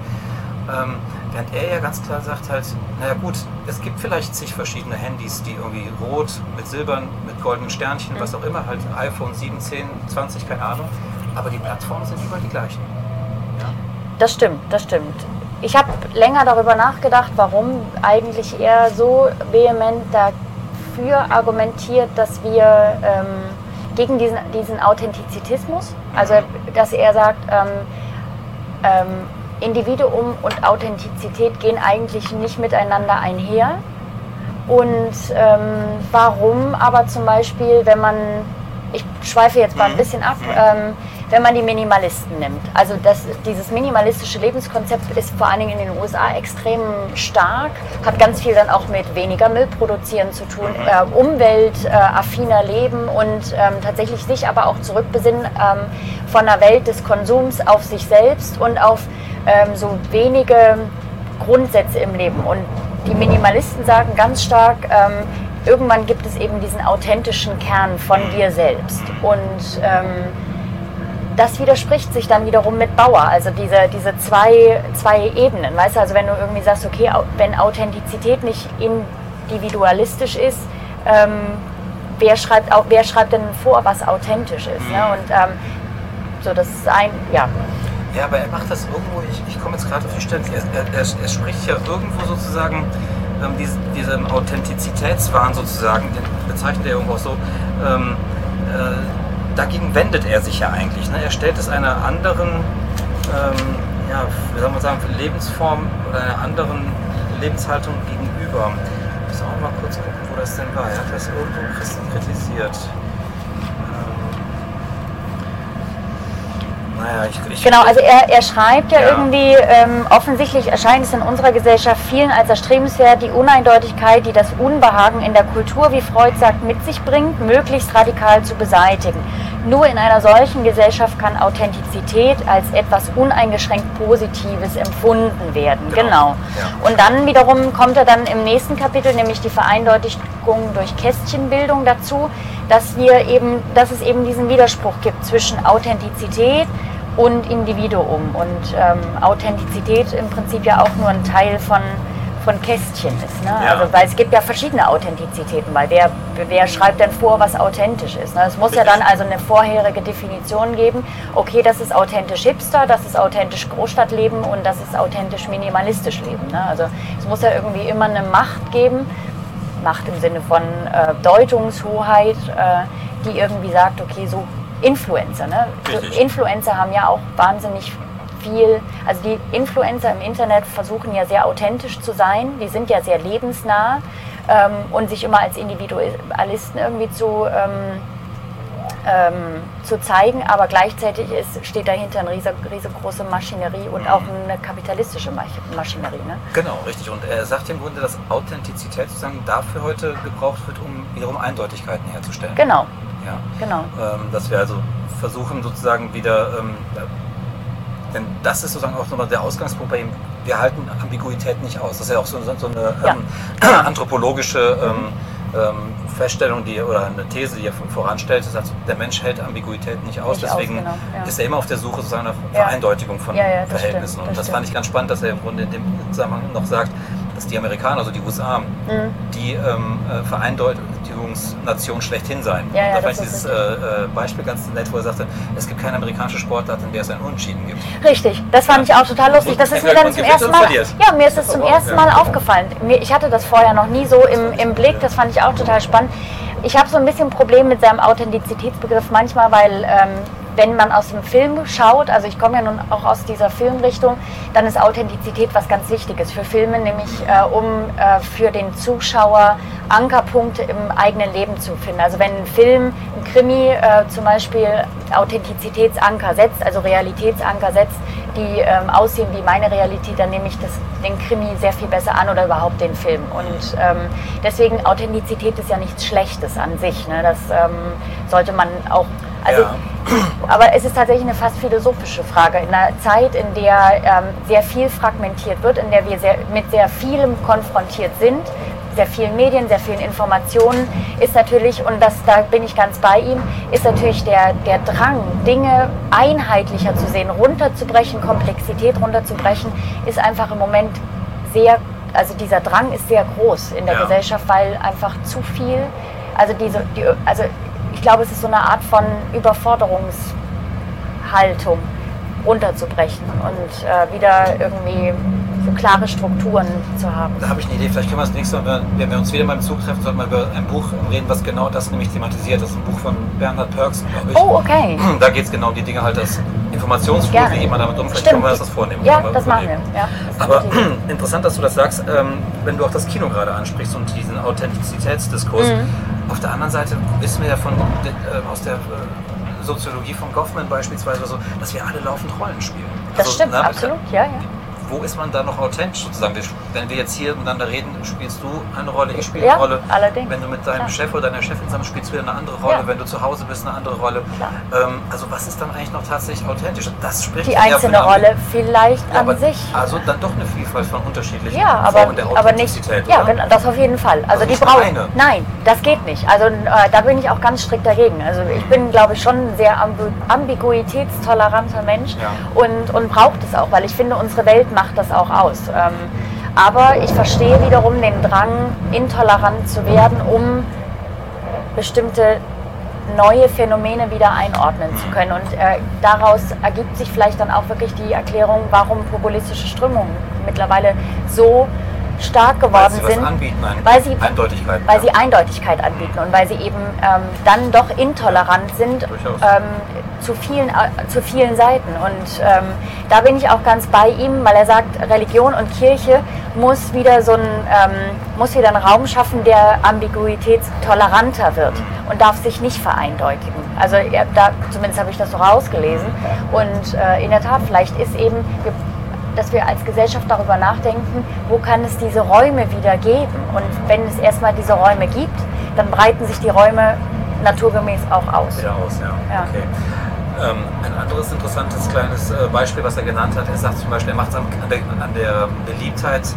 B: Ähm, während er ja ganz klar sagt halt, naja gut, es gibt vielleicht zig verschiedene Handys, die irgendwie rot, mit silbern, mit goldenen Sternchen,
A: Mhm.
B: was auch immer, halt iPhone 7, 10, 20, keine Ahnung. Aber die Plattformen sind überall die gleichen. Ja?
A: Das stimmt, das stimmt. Ich habe länger darüber nachgedacht, warum eigentlich er so vehement dafür argumentiert, dass wir ähm, gegen diesen, diesen Authentizitismus, also dass er sagt, ähm, ähm, Individuum und Authentizität gehen eigentlich nicht miteinander einher. Und ähm, warum aber zum Beispiel, wenn man, ich schweife jetzt mal ein
B: Mhm.
A: bisschen ab,
B: Mhm.
A: ähm, wenn man die Minimalisten nimmt. Also das, dieses minimalistische Lebenskonzept ist vor allen Dingen in den USA extrem stark, hat ganz viel dann auch mit weniger Müll produzieren zu tun,
B: Mhm.
A: äh, umweltaffiner Leben und ähm, tatsächlich sich aber auch zurückbesinnen ähm, von der Welt des Konsums auf sich selbst und auf ähm, so wenige Grundsätze im Leben. Und die Minimalisten sagen ganz stark, ähm, irgendwann gibt es eben diesen authentischen Kern von dir selbst. Und ähm, das widerspricht sich dann wiederum mit Bauer. Also diese, diese zwei, zwei Ebenen. Weißt du, also wenn du irgendwie sagst, okay, wenn Authentizität nicht individualistisch ist, ähm, wer, schreibt, wer schreibt denn vor, was authentisch ist? Ne? Mhm. Ne? Und ähm, so, das ist ein, ja.
B: Ja, aber er macht das irgendwo, ich, ich komme jetzt gerade auf die Stelle, er, er, er, spricht ja irgendwo sozusagen ähm, diese, diesem Authentizitätswahn sozusagen, den bezeichnet er irgendwo so, ähm, äh, dagegen wendet er sich ja eigentlich. Ne? Er stellt es einer anderen, ähm, ja, wie soll man sagen, Lebensform oder einer anderen Lebenshaltung gegenüber. Ich muss auch mal kurz gucken, wo das denn war. Er hat das irgendwo kritisiert.
A: Naja, ich, ich genau, also er, er schreibt ja, ja. irgendwie, ähm, offensichtlich erscheint es in unserer Gesellschaft vielen als erstrebenswert, die Uneindeutigkeit, die das Unbehagen in der Kultur, wie Freud sagt, mit sich bringt, möglichst radikal zu beseitigen. Nur in einer solchen Gesellschaft kann Authentizität als etwas uneingeschränkt Positives empfunden werden. Genau. genau. Ja. Und dann wiederum kommt er dann im nächsten Kapitel, nämlich die Vereindeutigung durch Kästchenbildung dazu, dass wir eben, dass es eben diesen Widerspruch gibt zwischen Authentizität und Individuum und ähm, Authentizität im Prinzip ja auch nur ein Teil von, von Kästchen ist. Ne? Ja. Also, weil es gibt ja verschiedene Authentizitäten, weil wer, wer schreibt denn vor, was authentisch ist? Ne? Es muss ja dann also eine vorherige Definition geben, okay, das ist authentisch Hipster, das ist authentisch Großstadtleben und das ist authentisch minimalistisch Leben. Ne? Also es muss ja irgendwie immer eine Macht geben, Macht im Sinne von äh, Deutungshoheit, äh, die irgendwie sagt, okay, so Influencer. Ne? Influencer haben ja auch wahnsinnig viel, also die Influencer im Internet versuchen ja sehr authentisch zu sein, die sind ja sehr lebensnah ähm, und sich immer als Individualisten irgendwie zu, ähm, ähm, zu zeigen, aber gleichzeitig ist, steht dahinter eine riesengroße Maschinerie und auch eine kapitalistische Maschinerie. Ne?
B: Genau, richtig. Und er sagt im Grunde, dass Authentizität sozusagen dafür heute gebraucht wird, um wiederum Eindeutigkeiten herzustellen.
A: Genau,
B: ja? Genau. Ähm, dass wir also versuchen sozusagen wieder, ähm, denn das ist sozusagen auch nochmal der Ausgangspunkt bei ihm, wir halten Ambiguität nicht aus. Das ist ja auch so, so eine ja. ähm, anthropologische ähm, ähm, Feststellung die, oder eine These, die er voranstellt, ist, also, der Mensch hält Ambiguität nicht aus, nicht deswegen aus, genau, ja. ist er immer auf der Suche sozusagen nach Vereindeutigung von Verhältnissen. Stimmt, Und das, das fand ich ganz spannend, dass er im Grunde in dem Zusammenhang noch sagt, dass die Amerikaner, also die USA, mhm. die ähm, äh, Vereindeutigungsnation schlechthin seien. Ja, ja, da fand ich dieses äh, äh, Beispiel ganz nett, wo er sagte, es gibt keine amerikanische Sportart, in der es ein Unentschieden gibt.
A: Richtig, das fand ja. ich auch total lustig. Das ist mir dann zum ersten Mal, ja, mir ist es zum ersten Mal aufgefallen. Ich hatte das vorher noch nie so im, im Blick, das fand ich auch total spannend. Ich habe so ein bisschen Problem mit seinem Authentizitätsbegriff manchmal, weil ähm, wenn man aus dem Film schaut, also ich komme ja nun auch aus dieser Filmrichtung, dann ist Authentizität was ganz Wichtiges für Filme, nämlich äh, um äh, für den Zuschauer Ankerpunkte im eigenen Leben zu finden. Also wenn ein Film, ein Krimi äh, zum Beispiel Authentizitätsanker setzt, also Realitätsanker setzt, die ähm, aussehen wie meine Realität, dann nehme ich das, den Krimi sehr viel besser an oder überhaupt den Film. Und ähm, deswegen Authentizität ist ja nichts Schlechtes an sich. Ne? Das ähm, sollte man auch also, ja. Aber es ist tatsächlich eine fast philosophische Frage. In einer Zeit, in der ähm, sehr viel fragmentiert wird, in der wir sehr, mit sehr vielem konfrontiert sind, sehr vielen Medien, sehr vielen Informationen, ist natürlich, und das, da bin ich ganz bei ihm, ist natürlich der, der Drang, Dinge einheitlicher zu sehen, runterzubrechen, Komplexität runterzubrechen, ist einfach im Moment sehr, also dieser Drang ist sehr groß in der ja. Gesellschaft, weil einfach zu viel, also diese, die, also ich glaube, es ist so eine Art von Überforderungshaltung runterzubrechen und äh, wieder irgendwie so klare Strukturen zu haben.
B: Da habe ich eine Idee, vielleicht können wir das nächste Mal, wenn wir uns wieder beim Zug treffen, sollten wir über ein Buch reden, was genau das nämlich thematisiert. Das ist ein Buch von Bernhard Perks,
A: glaube ich. Oh, okay.
B: Da geht es genau um die Dinge halt, das Informationsfluss, wie man damit um, vielleicht
A: können
B: wir das vornehmen.
A: Ja, das machen wir. Ja,
B: Aber interessant, dass du das sagst, ähm, wenn du auch das Kino gerade ansprichst und diesen Authentizitätsdiskurs. Mhm. Auf der anderen Seite wissen wir ja von, äh, aus der äh, Soziologie von Goffman beispielsweise so, dass wir alle laufend Rollen spielen.
A: Das also, stimmt, na, absolut, ja, ja
B: wo ist man da noch authentisch sozusagen? Wenn wir jetzt hier miteinander reden, spielst du eine Rolle, ich spiele
A: Ja,
B: eine Rolle.
A: allerdings.
B: Wenn du mit deinem
A: Klar.
B: Chef oder deiner Chefin zusammen spielst, wieder eine andere Rolle.
A: Ja.
B: Wenn du zu Hause bist, eine andere Rolle. Ähm, also was ist dann eigentlich noch tatsächlich authentisch? Das spricht
A: Die
B: ja
A: einzelne Rolle vielleicht
B: Ja,
A: an
B: aber,
A: sich.
B: Also dann doch eine Vielfalt von unterschiedlichen
A: Ja, aber,
B: Formen der
A: aber nicht. Ja,
B: oder?
A: genau, das auf jeden Fall. Also,
B: Also
A: die brauchen. Nein, das geht nicht. Also äh, da bin ich auch ganz strikt dagegen. Also ich bin, glaube ich, schon ein sehr ambi ambiguitätstoleranter Mensch
B: Ja.
A: und, und braucht es auch, weil ich finde, unsere Welt macht das auch aus. Ähm, aber ich verstehe wiederum den Drang, intolerant zu werden, um bestimmte neue Phänomene wieder einordnen zu können. Und äh, daraus ergibt sich vielleicht dann auch wirklich die Erklärung, warum populistische Strömungen mittlerweile so stark
B: Weil
A: geworden
B: was
A: sind. weil sie-
B: Eindeutigkeit.
A: Weil
B: ja.
A: sie Eindeutigkeit anbieten und weil sie eben ähm, dann doch intolerant sind ähm, zu, vielen, äh, zu vielen Seiten. Und ähm, da bin ich auch ganz bei ihm, weil er sagt, Religion und Kirche muss wieder so ein, ähm, muss wieder einen Raum schaffen, der ambiguitätstoleranter wird und darf sich nicht vereindeutigen. Also er, da, zumindest habe ich das so rausgelesen. Und äh, in der Tat, vielleicht ist eben, wir dass wir als Gesellschaft darüber nachdenken, wo kann es diese Räume wieder geben. Und wenn es erstmal diese Räume gibt, dann breiten sich die Räume naturgemäß auch aus.
B: Wieder aus, ja.
A: Ja.
B: Okay. Ähm, ein anderes interessantes kleines äh, Beispiel, was er genannt hat, er sagt zum Beispiel, er macht es an, an, der, Beliebtheit,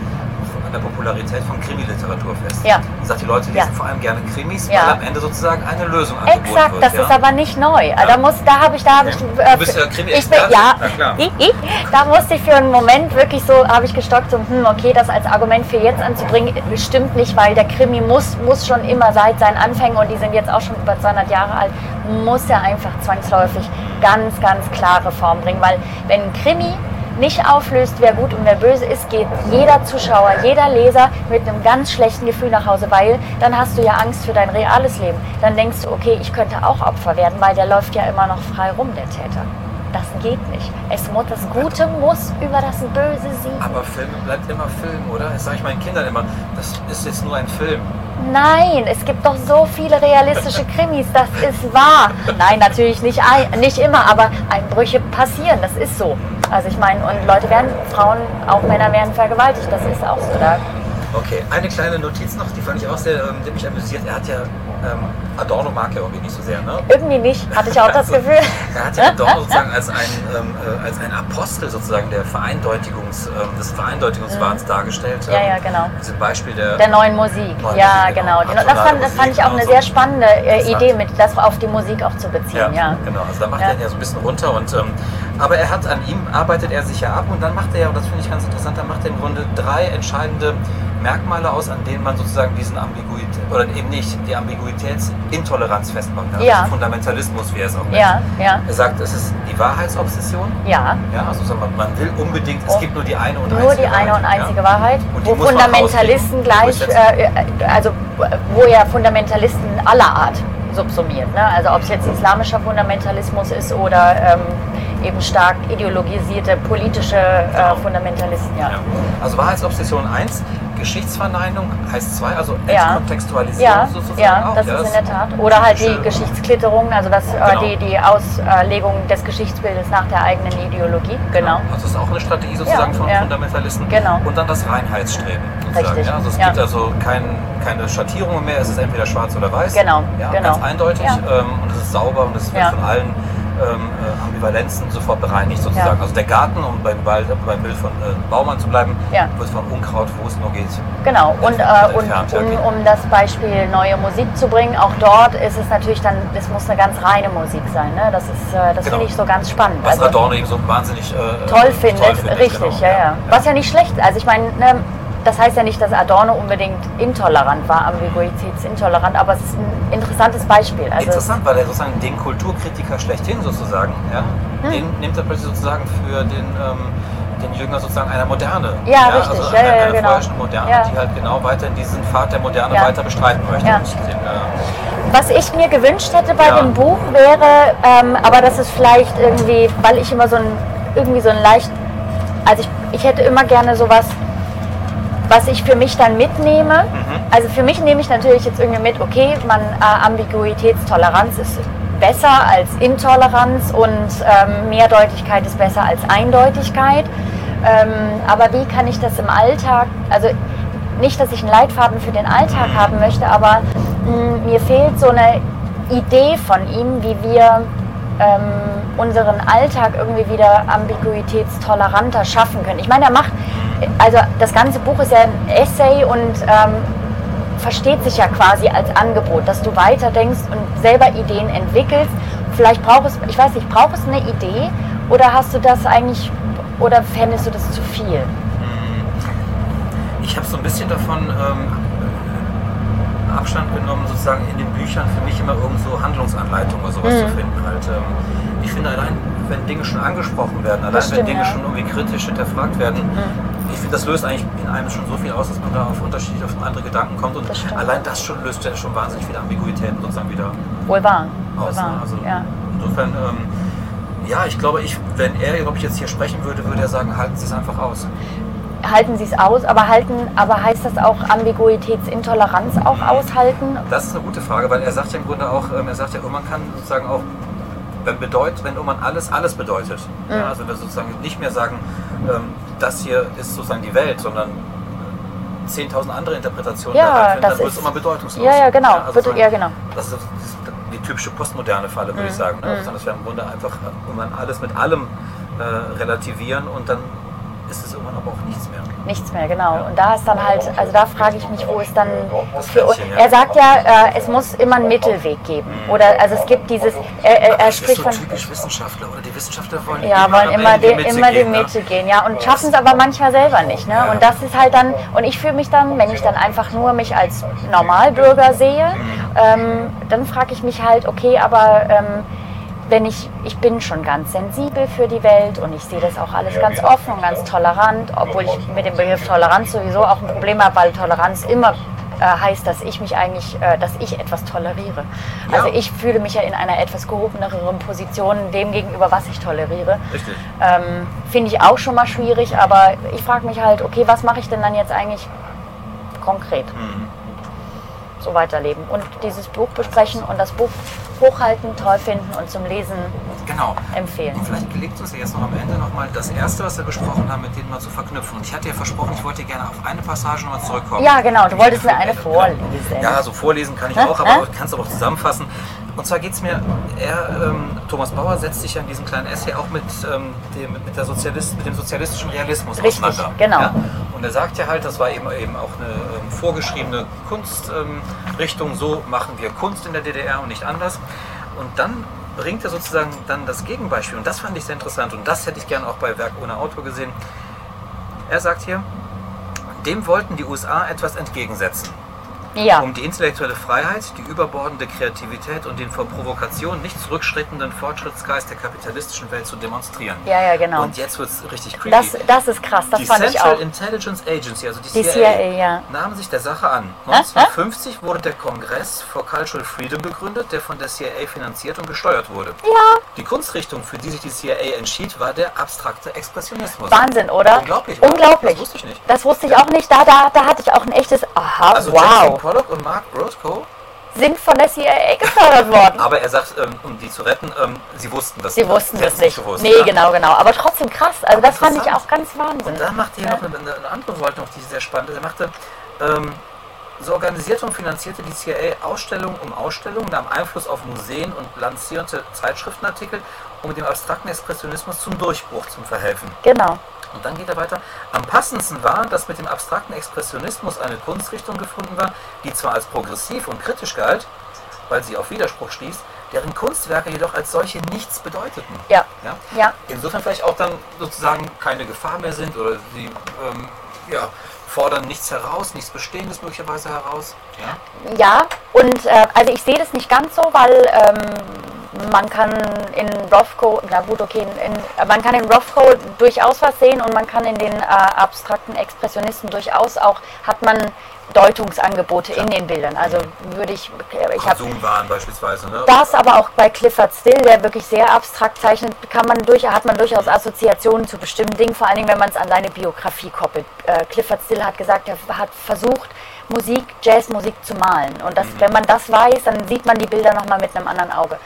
B: der Popularität von Krimiliteratur fest.
A: Ja.
B: Er sagt, die Leute lesen
A: Ja.
B: vor allem gerne Krimis,
A: Ja.
B: weil am Ende sozusagen eine Lösung angeboten
A: Exakt,
B: wird.
A: das
B: ja?
A: ist aber nicht neu.
B: Ja.
A: Da muss, da habe ich, da habe ich, äh,
B: Du bist ja
A: ich bin, ja,
B: Na klar.
A: I, I, da musste ich für einen Moment wirklich so, habe ich gestockt, so, hm, okay, das als Argument für jetzt anzubringen, stimmt nicht, weil der Krimi muss, muss schon immer seit seinen Anfängen und die sind jetzt auch schon über 200 Jahre alt, muss er einfach zwangsläufig ganz, ganz klare Form bringen, weil wenn ein Krimi nicht auflöst, wer gut und wer böse ist, geht jeder Zuschauer, jeder Leser mit einem ganz schlechten Gefühl nach Hause, weil dann hast du ja Angst für dein reales Leben. Dann denkst du, okay, ich könnte auch Opfer werden, weil der läuft ja immer noch frei rum, der Täter. Das geht nicht. Es muss, das Gute muss über das Böse siegen.
B: Aber Film bleibt immer Film, oder? Das sage ich meinen Kindern immer, das ist jetzt nur ein Film.
A: Nein, es gibt doch so viele realistische Krimis, das ist wahr. Nein, natürlich nicht, ein, nicht immer, aber Einbrüche passieren, das ist so. Also ich meine, und Leute werden, Frauen, auch Männer werden vergewaltigt, das ist auch so. Da
B: Okay, eine kleine Notiz noch, die fand ich auch sehr, ähm, die mich amüsiert. Er hat ja, ähm, Adorno mag er irgendwie nicht so sehr, ne?
A: irgendwie nicht, hatte ich auch das
B: Also,
A: Gefühl.
B: Er hat ja Adorno sozusagen als ein, ähm, äh, als ein Apostel sozusagen der Vereindeutigungs, ähm, des Vereindeutigungswahns dargestellt.
A: Ja,
B: Ähm,
A: ja, genau.
B: Diesem Beispiel der,
A: Der neuen Musik,
B: Neuen
A: ja,
B: Musik,
A: genau.
B: genau.
A: Das, fand, das fand ich auch eine
B: Musik,
A: sehr
B: genau, so.
A: spannende äh. Idee, mit das auf die Musik auch zu beziehen, ja.
B: genau. Also da macht
A: Ja.
B: er ihn ja so ein bisschen runter und ähm, aber er hat an ihm arbeitet er sich ja ab und dann macht er ja, und das finde ich ganz interessant, dann macht er im Grunde drei entscheidende Merkmale aus, an denen man sozusagen diesen Ambiguität oder eben nicht die Ambiguitätsintoleranz festmachen kann.
A: Ja.
B: Also Fundamentalismus, wie er es auch nennt.
A: Ja, ja,
B: Er sagt, es ist die Wahrheitsobsession.
A: ja.
B: Ja, also man will unbedingt, es
A: Oh.
B: gibt nur die eine und
A: Nur
B: einzige
A: die eine
B: Wahrheit,
A: und einzige
B: ja.
A: Wahrheit,
B: Und die
A: wo Fundamentalisten gleich,
B: durchsetzen.
A: äh, also wo er Fundamentalisten aller Art subsumiert. Ne? Also ob es jetzt islamischer Fundamentalismus ist oder ähm, eben stark ideologisierte politische äh,
B: Genau.
A: Fundamentalisten. Ja.
B: Ja. Also Wahrheitsobsession 1, Geschichtsverneinung heißt 2, also. Entkontextualisierung
A: Ja,
B: sozusagen
A: ja,
B: auch.
A: das
B: ja,
A: ist in der Tat. Oder halt die Geschichtsklitterung, also das, äh,
B: Genau.
A: die, die Auslegung des Geschichtsbildes nach der eigenen Ideologie. Genau.
B: Also das ist auch eine Strategie sozusagen
A: Ja,
B: von
A: ja.
B: Fundamentalisten.
A: Genau.
B: Und dann das Reinheitsstreben sozusagen.
A: Richtig,
B: also es gibt also kein, keine Schattierungen mehr, es ist entweder schwarz oder weiß.
A: Genau,
B: Ja,
A: genau.
B: Ganz eindeutig ähm, und es ist sauber und es wird von allen ähm, äh, Ambivalenzen sofort bereinigt sozusagen.
A: Ja.
B: Also der Garten, um beim, Wald, beim Bild von äh, Baumann zu bleiben,
A: Ja.
B: wird von Unkraut, wo es nur geht.
A: Genau, und, äh, und um, um das Beispiel neue Musik zu bringen, auch dort ist es natürlich dann, es muss eine ganz reine Musik sein. Ne? Das, ist, äh, das
B: Genau.
A: finde ich so ganz spannend.
B: Was
A: Also,
B: Adorno eben so wahnsinnig äh,
A: toll findet, richtig,
B: genau.
A: ja, ja. Was ja nicht schlecht, also ich meine, ne, das heißt ja nicht, dass Adorno unbedingt intolerant war, ambiguitätsintolerant, aber es ist ein interessantes Beispiel. Also,
B: Interessant, weil er sozusagen den Kulturkritiker schlechthin sozusagen, ja,
A: Hm.
B: den nimmt er plötzlich sozusagen für den, ähm, den Jünger sozusagen einer Moderne.
A: Ja, richtig,
B: Also
A: ja,
B: einer,
A: ja,
B: einer
A: genau.
B: Moderne,
A: Ja.
B: die halt genau weiter in diesen Pfad der Moderne
A: Ja.
B: weiter bestreiten möchte.
A: Ja.
B: Den, äh,
A: Was ich mir gewünscht hätte bei
B: Ja.
A: dem Buch wäre, ähm, aber das ist vielleicht irgendwie, weil ich immer so ein, irgendwie so ein leicht, also ich, ich hätte immer gerne sowas, was ich für mich dann mitnehme.
B: Mhm.
A: Also für mich nehme ich natürlich jetzt irgendwie mit, okay, man, äh, Ambiguitätstoleranz ist besser als Intoleranz und ähm, Mehrdeutigkeit ist besser als Eindeutigkeit. Ähm, aber wie kann ich das im Alltag, also nicht, dass ich einen Leitfaden für den Alltag
B: Mhm.
A: haben möchte, aber mh, mir fehlt so eine Idee von ihm, wie wir ähm, unseren Alltag irgendwie wieder ambiguitätstoleranter schaffen können. Ich meine, er macht, also das ganze Buch ist ja ein Essay und ähm, versteht sich ja quasi als Angebot, dass du weiterdenkst und selber Ideen entwickelst. Vielleicht braucht es, ich weiß nicht, braucht es eine Idee oder hast du das eigentlich, oder fändest du das zu viel?
B: Ich habe so ein bisschen davon ähm, Abstand genommen, sozusagen in den Büchern für mich immer irgend so Handlungsanleitungen oder sowas
A: Mhm.
B: zu finden. Halt, ähm, ich finde allein, wenn Dinge schon angesprochen werden, allein
A: Das
B: wenn
A: stimmt,
B: Dinge
A: ja. Mhm.
B: schon irgendwie kritisch hinterfragt werden, ich finde, das löst eigentlich in einem schon so viel aus, dass man da auf unterschiedliche, auf andere Gedanken kommt und
A: Das
B: allein das schon löst ja schon wahnsinnig viele Ambiguitäten sozusagen wieder
A: Wohl wahr. Wohl
B: aus. Ne?
A: wahr.
B: Also
A: ja.
B: insofern, ähm, ja, ich glaube, ich, wenn er, glaube ich, jetzt hier sprechen würde, würde er sagen, halten Sie es einfach aus.
A: Halten Sie es aus, aber halten, aber heißt das auch Ambiguitätsintoleranz auch aushalten?
B: Das ist eine gute Frage, weil er sagt ja im Grunde auch, ähm, er sagt ja, man kann sozusagen auch, wenn bedeutet, wenn irgendwann alles alles bedeutet.
A: Mhm.
B: Ja, also das sozusagen nicht mehr sagen, ähm, das hier ist sozusagen die Welt, sondern 10.000 andere Interpretationen
A: Ja,
B: da reinfinden,
A: das
B: dann wird es immer bedeutungslos.
A: Ja, ja, genau.
B: also
A: Bitte,
B: sozusagen,
A: ja, genau.
B: Das ist, die typische postmoderne Falle, würde ich
A: Mhm.
B: sagen. Ne?
A: Mhm.
B: Also das wäre im Grunde einfach irgendwann alles mit allem äh, relativieren und dann ist es irgendwann aber auch nichts mehr.
A: Nichts mehr, genau. Und da ist dann halt, also da frage ich mich, wo ist dann für uns. Er sagt ja, äh, es muss immer einen Mittelweg geben. Oder also es gibt dieses, er, er, er spricht
B: so
A: von.
B: typisch Wissenschaftler, oder die Wissenschaftler wollen
A: Ja, wollen
B: am
A: immer,
B: Ende
A: die, immer die
B: gehen, ne?
A: Mitte gehen, ja. Und schaffen es aber manchmal selber nicht. Ne?
B: Ja.
A: Und das ist halt dann, und ich fühle mich dann, wenn ich dann einfach nur mich als Normalbürger sehe, ähm, dann frage ich mich halt, okay, aber ähm, wenn ich, ich bin schon ganz sensibel für die Welt und ich sehe das auch alles ganz offen und ganz tolerant, obwohl ich mit dem Begriff Toleranz sowieso auch ein Problem habe, weil Toleranz immer äh, heißt, dass ich mich eigentlich, äh, dass ich etwas toleriere. Also
B: Ja.
A: ich fühle mich ja in einer etwas gehobeneren Position dem gegenüber, was ich toleriere.
B: Richtig.
A: Ähm, Finde ich auch schon mal schwierig, aber ich frage mich halt, okay, was mache ich denn dann jetzt eigentlich konkret?
B: Mhm.
A: So weiterleben und dieses Buch besprechen und das Buch hochhalten, toll finden und zum Lesen
B: Genau.
A: empfehlen.
B: Und vielleicht gelingt uns ja jetzt noch am Ende nochmal das Erste, was wir besprochen haben, mit denen mal zu verknüpfen. Und ich hatte ja versprochen, ich wollte gerne auf eine Passage nochmal zurückkommen.
A: Ja, genau, du wolltest mir eine vorlesen.
B: Ja, so vorlesen kann ich auch, aber ich kann es auch zusammenfassen. Und zwar geht es mir, er, ähm, Thomas Bauer setzt sich ja in diesem kleinen Essay auch mit, ähm, dem, mit, der Sozialist, mit dem sozialistischen Realismus
A: Richtig,
B: auseinander.
A: genau.
B: Ja? Und er sagt ja halt, das war eben, eben auch eine ähm, vorgeschriebene Kunstrichtung, ähm, so machen wir Kunst in der DDR und nicht anders. Und dann bringt er sozusagen dann das Gegenbeispiel. Und das fand ich sehr interessant und das hätte ich gerne auch bei Werk ohne Autor gesehen. Er sagt hier, dem wollten die USA etwas entgegensetzen
A: Ja,
B: um die intellektuelle Freiheit, die überbordende Kreativität und den vor Provokation nicht zurückschreitenden Fortschrittsgeist der kapitalistischen Welt zu demonstrieren.
A: ja, ja, genau.
B: Und jetzt wird es richtig creepy.
A: Das, das ist krass, das
B: die
A: fand ich
B: Central
A: auch.
B: Intelligence Agency, also die,
A: Die
B: CIA,
A: CIA, ja.
B: nahm sich der Sache an.
A: Hä?
B: 1950 wurde der Kongress for Cultural Freedom gegründet, der von der CIA finanziert und gesteuert wurde.
A: Ja,
B: Die Kunstrichtung, für die sich die CIA entschied, war der abstrakte Expressionismus.
A: Wahnsinn, oder?
B: Unglaublich, oder?
A: Unglaublich.
B: Das wusste ich nicht.
A: Das wusste ich auch nicht. Da, da, da hatte ich auch ein echtes Aha,
B: Also
A: wow.
B: Pollock und Mark Rothko
A: Sind von der CIA gefördert worden.
B: Aber er sagt, ähm, um die zu retten, ähm, sie wussten das
A: Sie wussten das
B: hätten's
A: nicht.
B: gewusst,
A: Nee,
B: ja.
A: genau, genau. Aber trotzdem krass. Also das fand ich auch ganz Wahnsinn.
B: Und dann machte er noch eine, eine andere Seite noch, die sehr spannend ist. Er machte, ähm, so organisierte und finanzierte die CIA Ausstellung um Ausstellung, nahm Einfluss auf Museen und lancierte Zeitschriftenartikel, um dem abstrakten Expressionismus zum Durchbruch zu verhelfen.
A: Genau.
B: Und dann geht er weiter. Am passendsten war, dass mit dem abstrakten Expressionismus eine Kunstrichtung gefunden war, die zwar als progressiv und kritisch galt, weil sie auf Widerspruch stieß, deren Kunstwerke jedoch als solche nichts bedeuteten.
A: Ja.
B: Ja?
A: Ja.
B: Insofern vielleicht auch dann sozusagen keine Gefahr mehr sind oder sie ähm, ja, fordern nichts heraus, nichts Bestehendes möglicherweise heraus. Ja?
A: Ja, und äh, also ich sehe das nicht ganz so, weil ähm, man kann in Rothko, na gut, okay, in, man kann in Rothko durchaus was sehen und man kann in den äh, abstrakten Expressionisten durchaus auch, hat man Deutungsangebote in den Bildern. Also würde ich, ich habe
B: beispielsweise. Ne?
A: das aber auch bei Clifford Still, der wirklich sehr abstrakt zeichnet, kann man durch, hat man durchaus Assoziationen zu bestimmten Dingen, vor allen Dingen, wenn man es an seine Biografie koppelt. Äh, Clifford Still hat gesagt, er hat versucht, Musik, Jazzmusik zu malen. Und das, wenn man das weiß, dann sieht man die Bilder nochmal mit einem anderen Auge.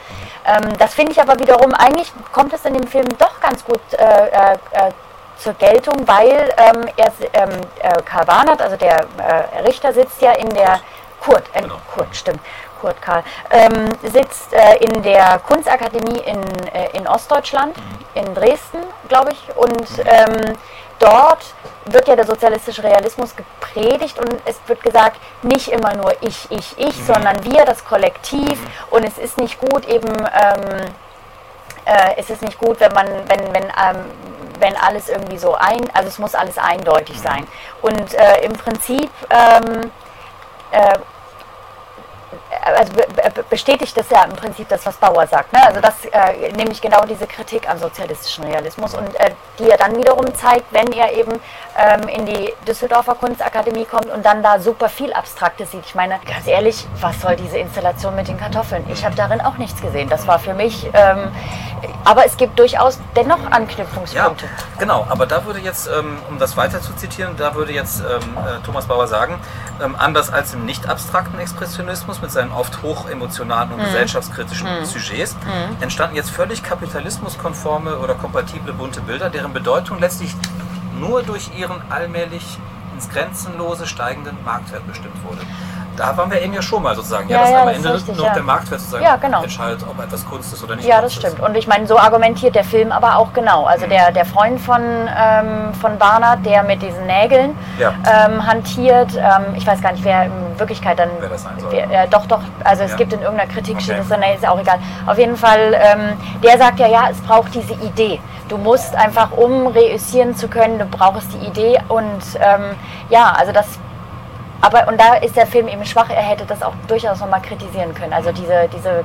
A: Ähm, das finde ich aber wiederum, eigentlich kommt es in dem Film doch ganz gut äh, äh, äh, zur Geltung, weil ähm, er, ähm, äh, Karl Barnard, also der äh, Richter, sitzt ja in der Kurt, äh,
B: Genau.
A: Kurt, stimmt, Kurt Karl, ähm, sitzt äh, in der Kunstakademie in, äh, in Ostdeutschland, in Dresden, glaube ich, und ähm, dort wird ja der sozialistische Realismus gepredigt und es wird gesagt, nicht immer nur ich, ich, ich, sondern wir, das Kollektiv. Und es ist nicht gut eben, ähm, äh, es ist nicht gut, wenn man, wenn, wenn, ähm, wenn alles irgendwie so ein, also es muss alles eindeutig sein. Und äh, im Prinzip ähm, äh, also be be bestätigt das ja im Prinzip das, was Bauer sagt. Ne? Also das äh, nämlich genau diese Kritik am sozialistischen Realismus und äh, die er dann wiederum zeigt, wenn er eben ähm, in die Düsseldorfer Kunstakademie kommt und dann da super viel Abstraktes sieht. Ich meine, ganz ehrlich, was soll diese Installation mit den Kartoffeln? Ich habe darin auch nichts gesehen. Das war für mich, ähm, aber es gibt durchaus dennoch
B: Ja,
A: Anknüpfungspunkte.
B: genau. Aber da würde jetzt, ähm, um das weiter zu zitieren, da würde jetzt ähm, äh, Thomas Bauer sagen, ähm, anders als im nicht abstrakten Expressionismus mit seinen oft hoch emotionalen und gesellschaftskritischen Sujets, entstanden jetzt völlig kapitalismuskonforme oder kompatible bunte Bilder, deren Bedeutung letztlich nur durch ihren allmählich ins Grenzenlose steigenden Marktwert bestimmt wurde. Da waren wir eben ja schon mal sozusagen, ja,
A: Ja,
B: dass
A: ja,
B: am
A: das ist
B: Ende
A: richtig,
B: nur
A: ja.
B: der Marktwert sozusagen
A: Ja, genau.
B: entscheidet, ob etwas Kunst ist oder nicht.
A: Ja, das
B: Kunst ist.
A: stimmt. Und ich meine, so argumentiert der Film aber auch genau. Also der, der Freund von, ähm, von Barnard, der mit diesen Nägeln
B: Ja.
A: ähm, hantiert, ähm, ich weiß gar nicht, wer in Wirklichkeit dann.
B: Wer das sein soll.
A: Wer, äh, doch, doch, also es
B: Ja.
A: gibt in irgendeiner Kritik,
B: Okay.
A: steht das, nee, ist auch egal. Auf jeden Fall, ähm, der sagt ja, ja, es braucht diese Idee. Du musst einfach, um reüssieren zu können, du brauchst die Idee und ähm, ja, also das aber und da ist der Film eben schwach, er hätte das auch durchaus nochmal kritisieren können. Also diese, diese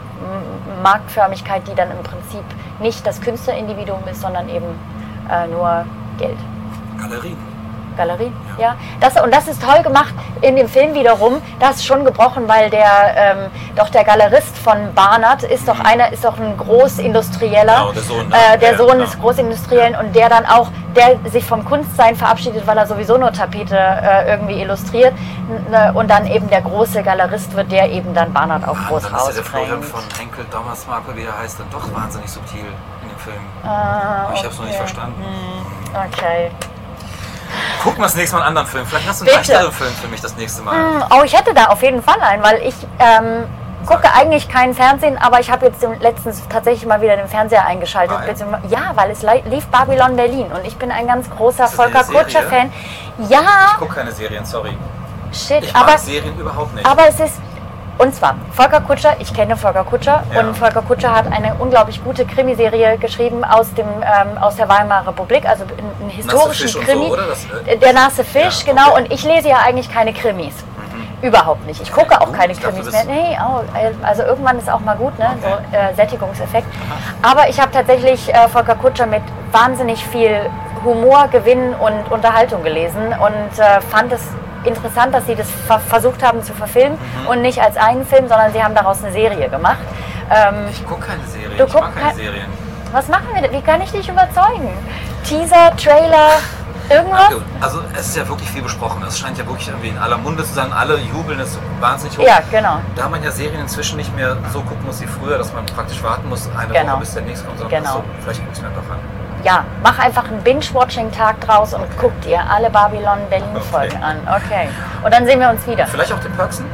A: Marktförmigkeit, die dann im Prinzip nicht das Künstlerindividuum ist, sondern eben äh, nur Geld.
B: Galerien.
A: Galerie, ja. Das, und das ist toll gemacht in dem Film wiederum. Das ist schon gebrochen, weil der ähm, doch der Galerist von Barnard ist doch einer, ist doch ein Großindustrieller.
B: Genau, der Sohn, ne?
A: Äh, der
B: Ja,
A: Sohn
B: genau.
A: des Großindustriellen und der dann auch, der sich vom Kunstsein verabschiedet, weil er sowieso nur Tapete äh, irgendwie illustriert. Ne, Und dann eben der große Galerist wird, der eben dann Barnard auch
B: Ah,
A: groß
B: dann ist ja der Florian
A: rausbringt.
B: von Henkel Dommersmarke, wie er heißt, dann doch wahnsinnig subtil in dem Film.
A: Ah,
B: ich habe es noch nicht
A: okay.
B: verstanden.
A: Okay.
B: Gucken wir das nächste Mal einen anderen Film. Vielleicht hast du einen
A: Bitte.
B: leichteren Film für mich das nächste Mal.
A: Hm, Oh, ich hätte da auf jeden Fall einen, weil ich ähm, gucke eigentlich kein Fernsehen, aber ich habe jetzt letztens tatsächlich mal wieder den Fernseher eingeschaltet.
B: Ah, ja?
A: weil es li- lief Babylon Berlin und ich bin ein ganz großer Volker? Kutscher-Fan.
B: Ich
A: Ja,
B: gucke keine Serien, sorry.
A: shit,
B: Ich mag
A: aber,
B: Serien überhaupt nicht.
A: aber es ist. Und zwar, Volker Kutscher, ich kenne Volker Kutscher
B: Ja.
A: und Volker Kutscher hat eine unglaublich gute Krimiserie geschrieben aus, dem, ähm, aus der Weimarer Republik, also einen, historischen
B: Fisch und
A: Krimi.
B: so? Das, äh,
A: Der nasse Fisch,
B: Ja,
A: genau.
B: okay.
A: Und ich lese ja eigentlich keine Krimis. Überhaupt nicht. Ich gucke auch
B: gut.
A: keine
B: dachte,
A: Krimis mehr. Nee, oh, äh, also irgendwann ist auch mal gut, ne?
B: Okay.
A: So äh, Sättigungseffekt. Aber ich habe tatsächlich äh, Volker Kutscher mit wahnsinnig viel Humor, Gewinn und Unterhaltung gelesen und äh, fand es interessant, dass sie das ver versucht haben zu verfilmen
B: Mhm.
A: und nicht als einen Film, sondern sie haben daraus eine Serie gemacht. Ähm,
B: Ich gucke keine Serien.
A: Du
B: ich
A: guckst
B: keine
A: kein-
B: Serien.
A: was machen wir denn? Wie kann ich dich überzeugen? Teaser, Trailer, irgendwas?
B: Gut, Also es ist ja wirklich viel besprochen. Es scheint ja wirklich irgendwie in aller Munde zu sein. Alle jubeln es wahnsinnig hoch.
A: Ja, genau.
B: Da man ja Serien inzwischen nicht mehr so gucken muss wie früher, dass man praktisch warten muss, eine
A: Genau.
B: Woche bis der nächste kommt, sondern
A: Genau.
B: so, vielleicht gucke ich mir doch an.
A: Ja, mach einfach einen Binge-Watching-Tag draus und guck dir alle Babylon-Berlin-Folgen
B: Okay.
A: an. Okay. Und dann sehen wir uns wieder.
B: Vielleicht auch den Perksen?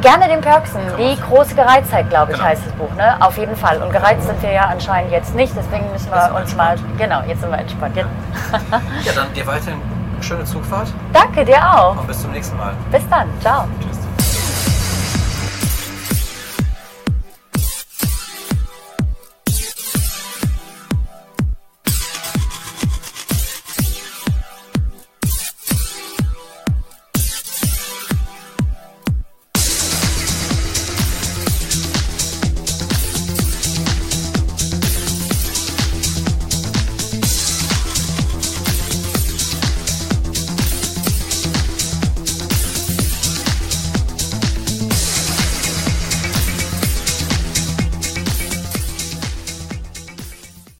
A: Gerne den Perksen. Die große Gereiztheit, glaube ich,
B: Genau.
A: heißt das Buch. Ne? Auf jeden Fall. Und gereizt sind wir ja anscheinend jetzt nicht. Deswegen müssen
B: wir
A: uns mal. Genau, jetzt sind wir entspannt. Jetzt.
B: Ja, dann dir weiterhin schöne Zugfahrt
A: Danke dir auch.
B: und bis zum nächsten Mal.
A: Bis dann. Ciao.
B: Tschüss.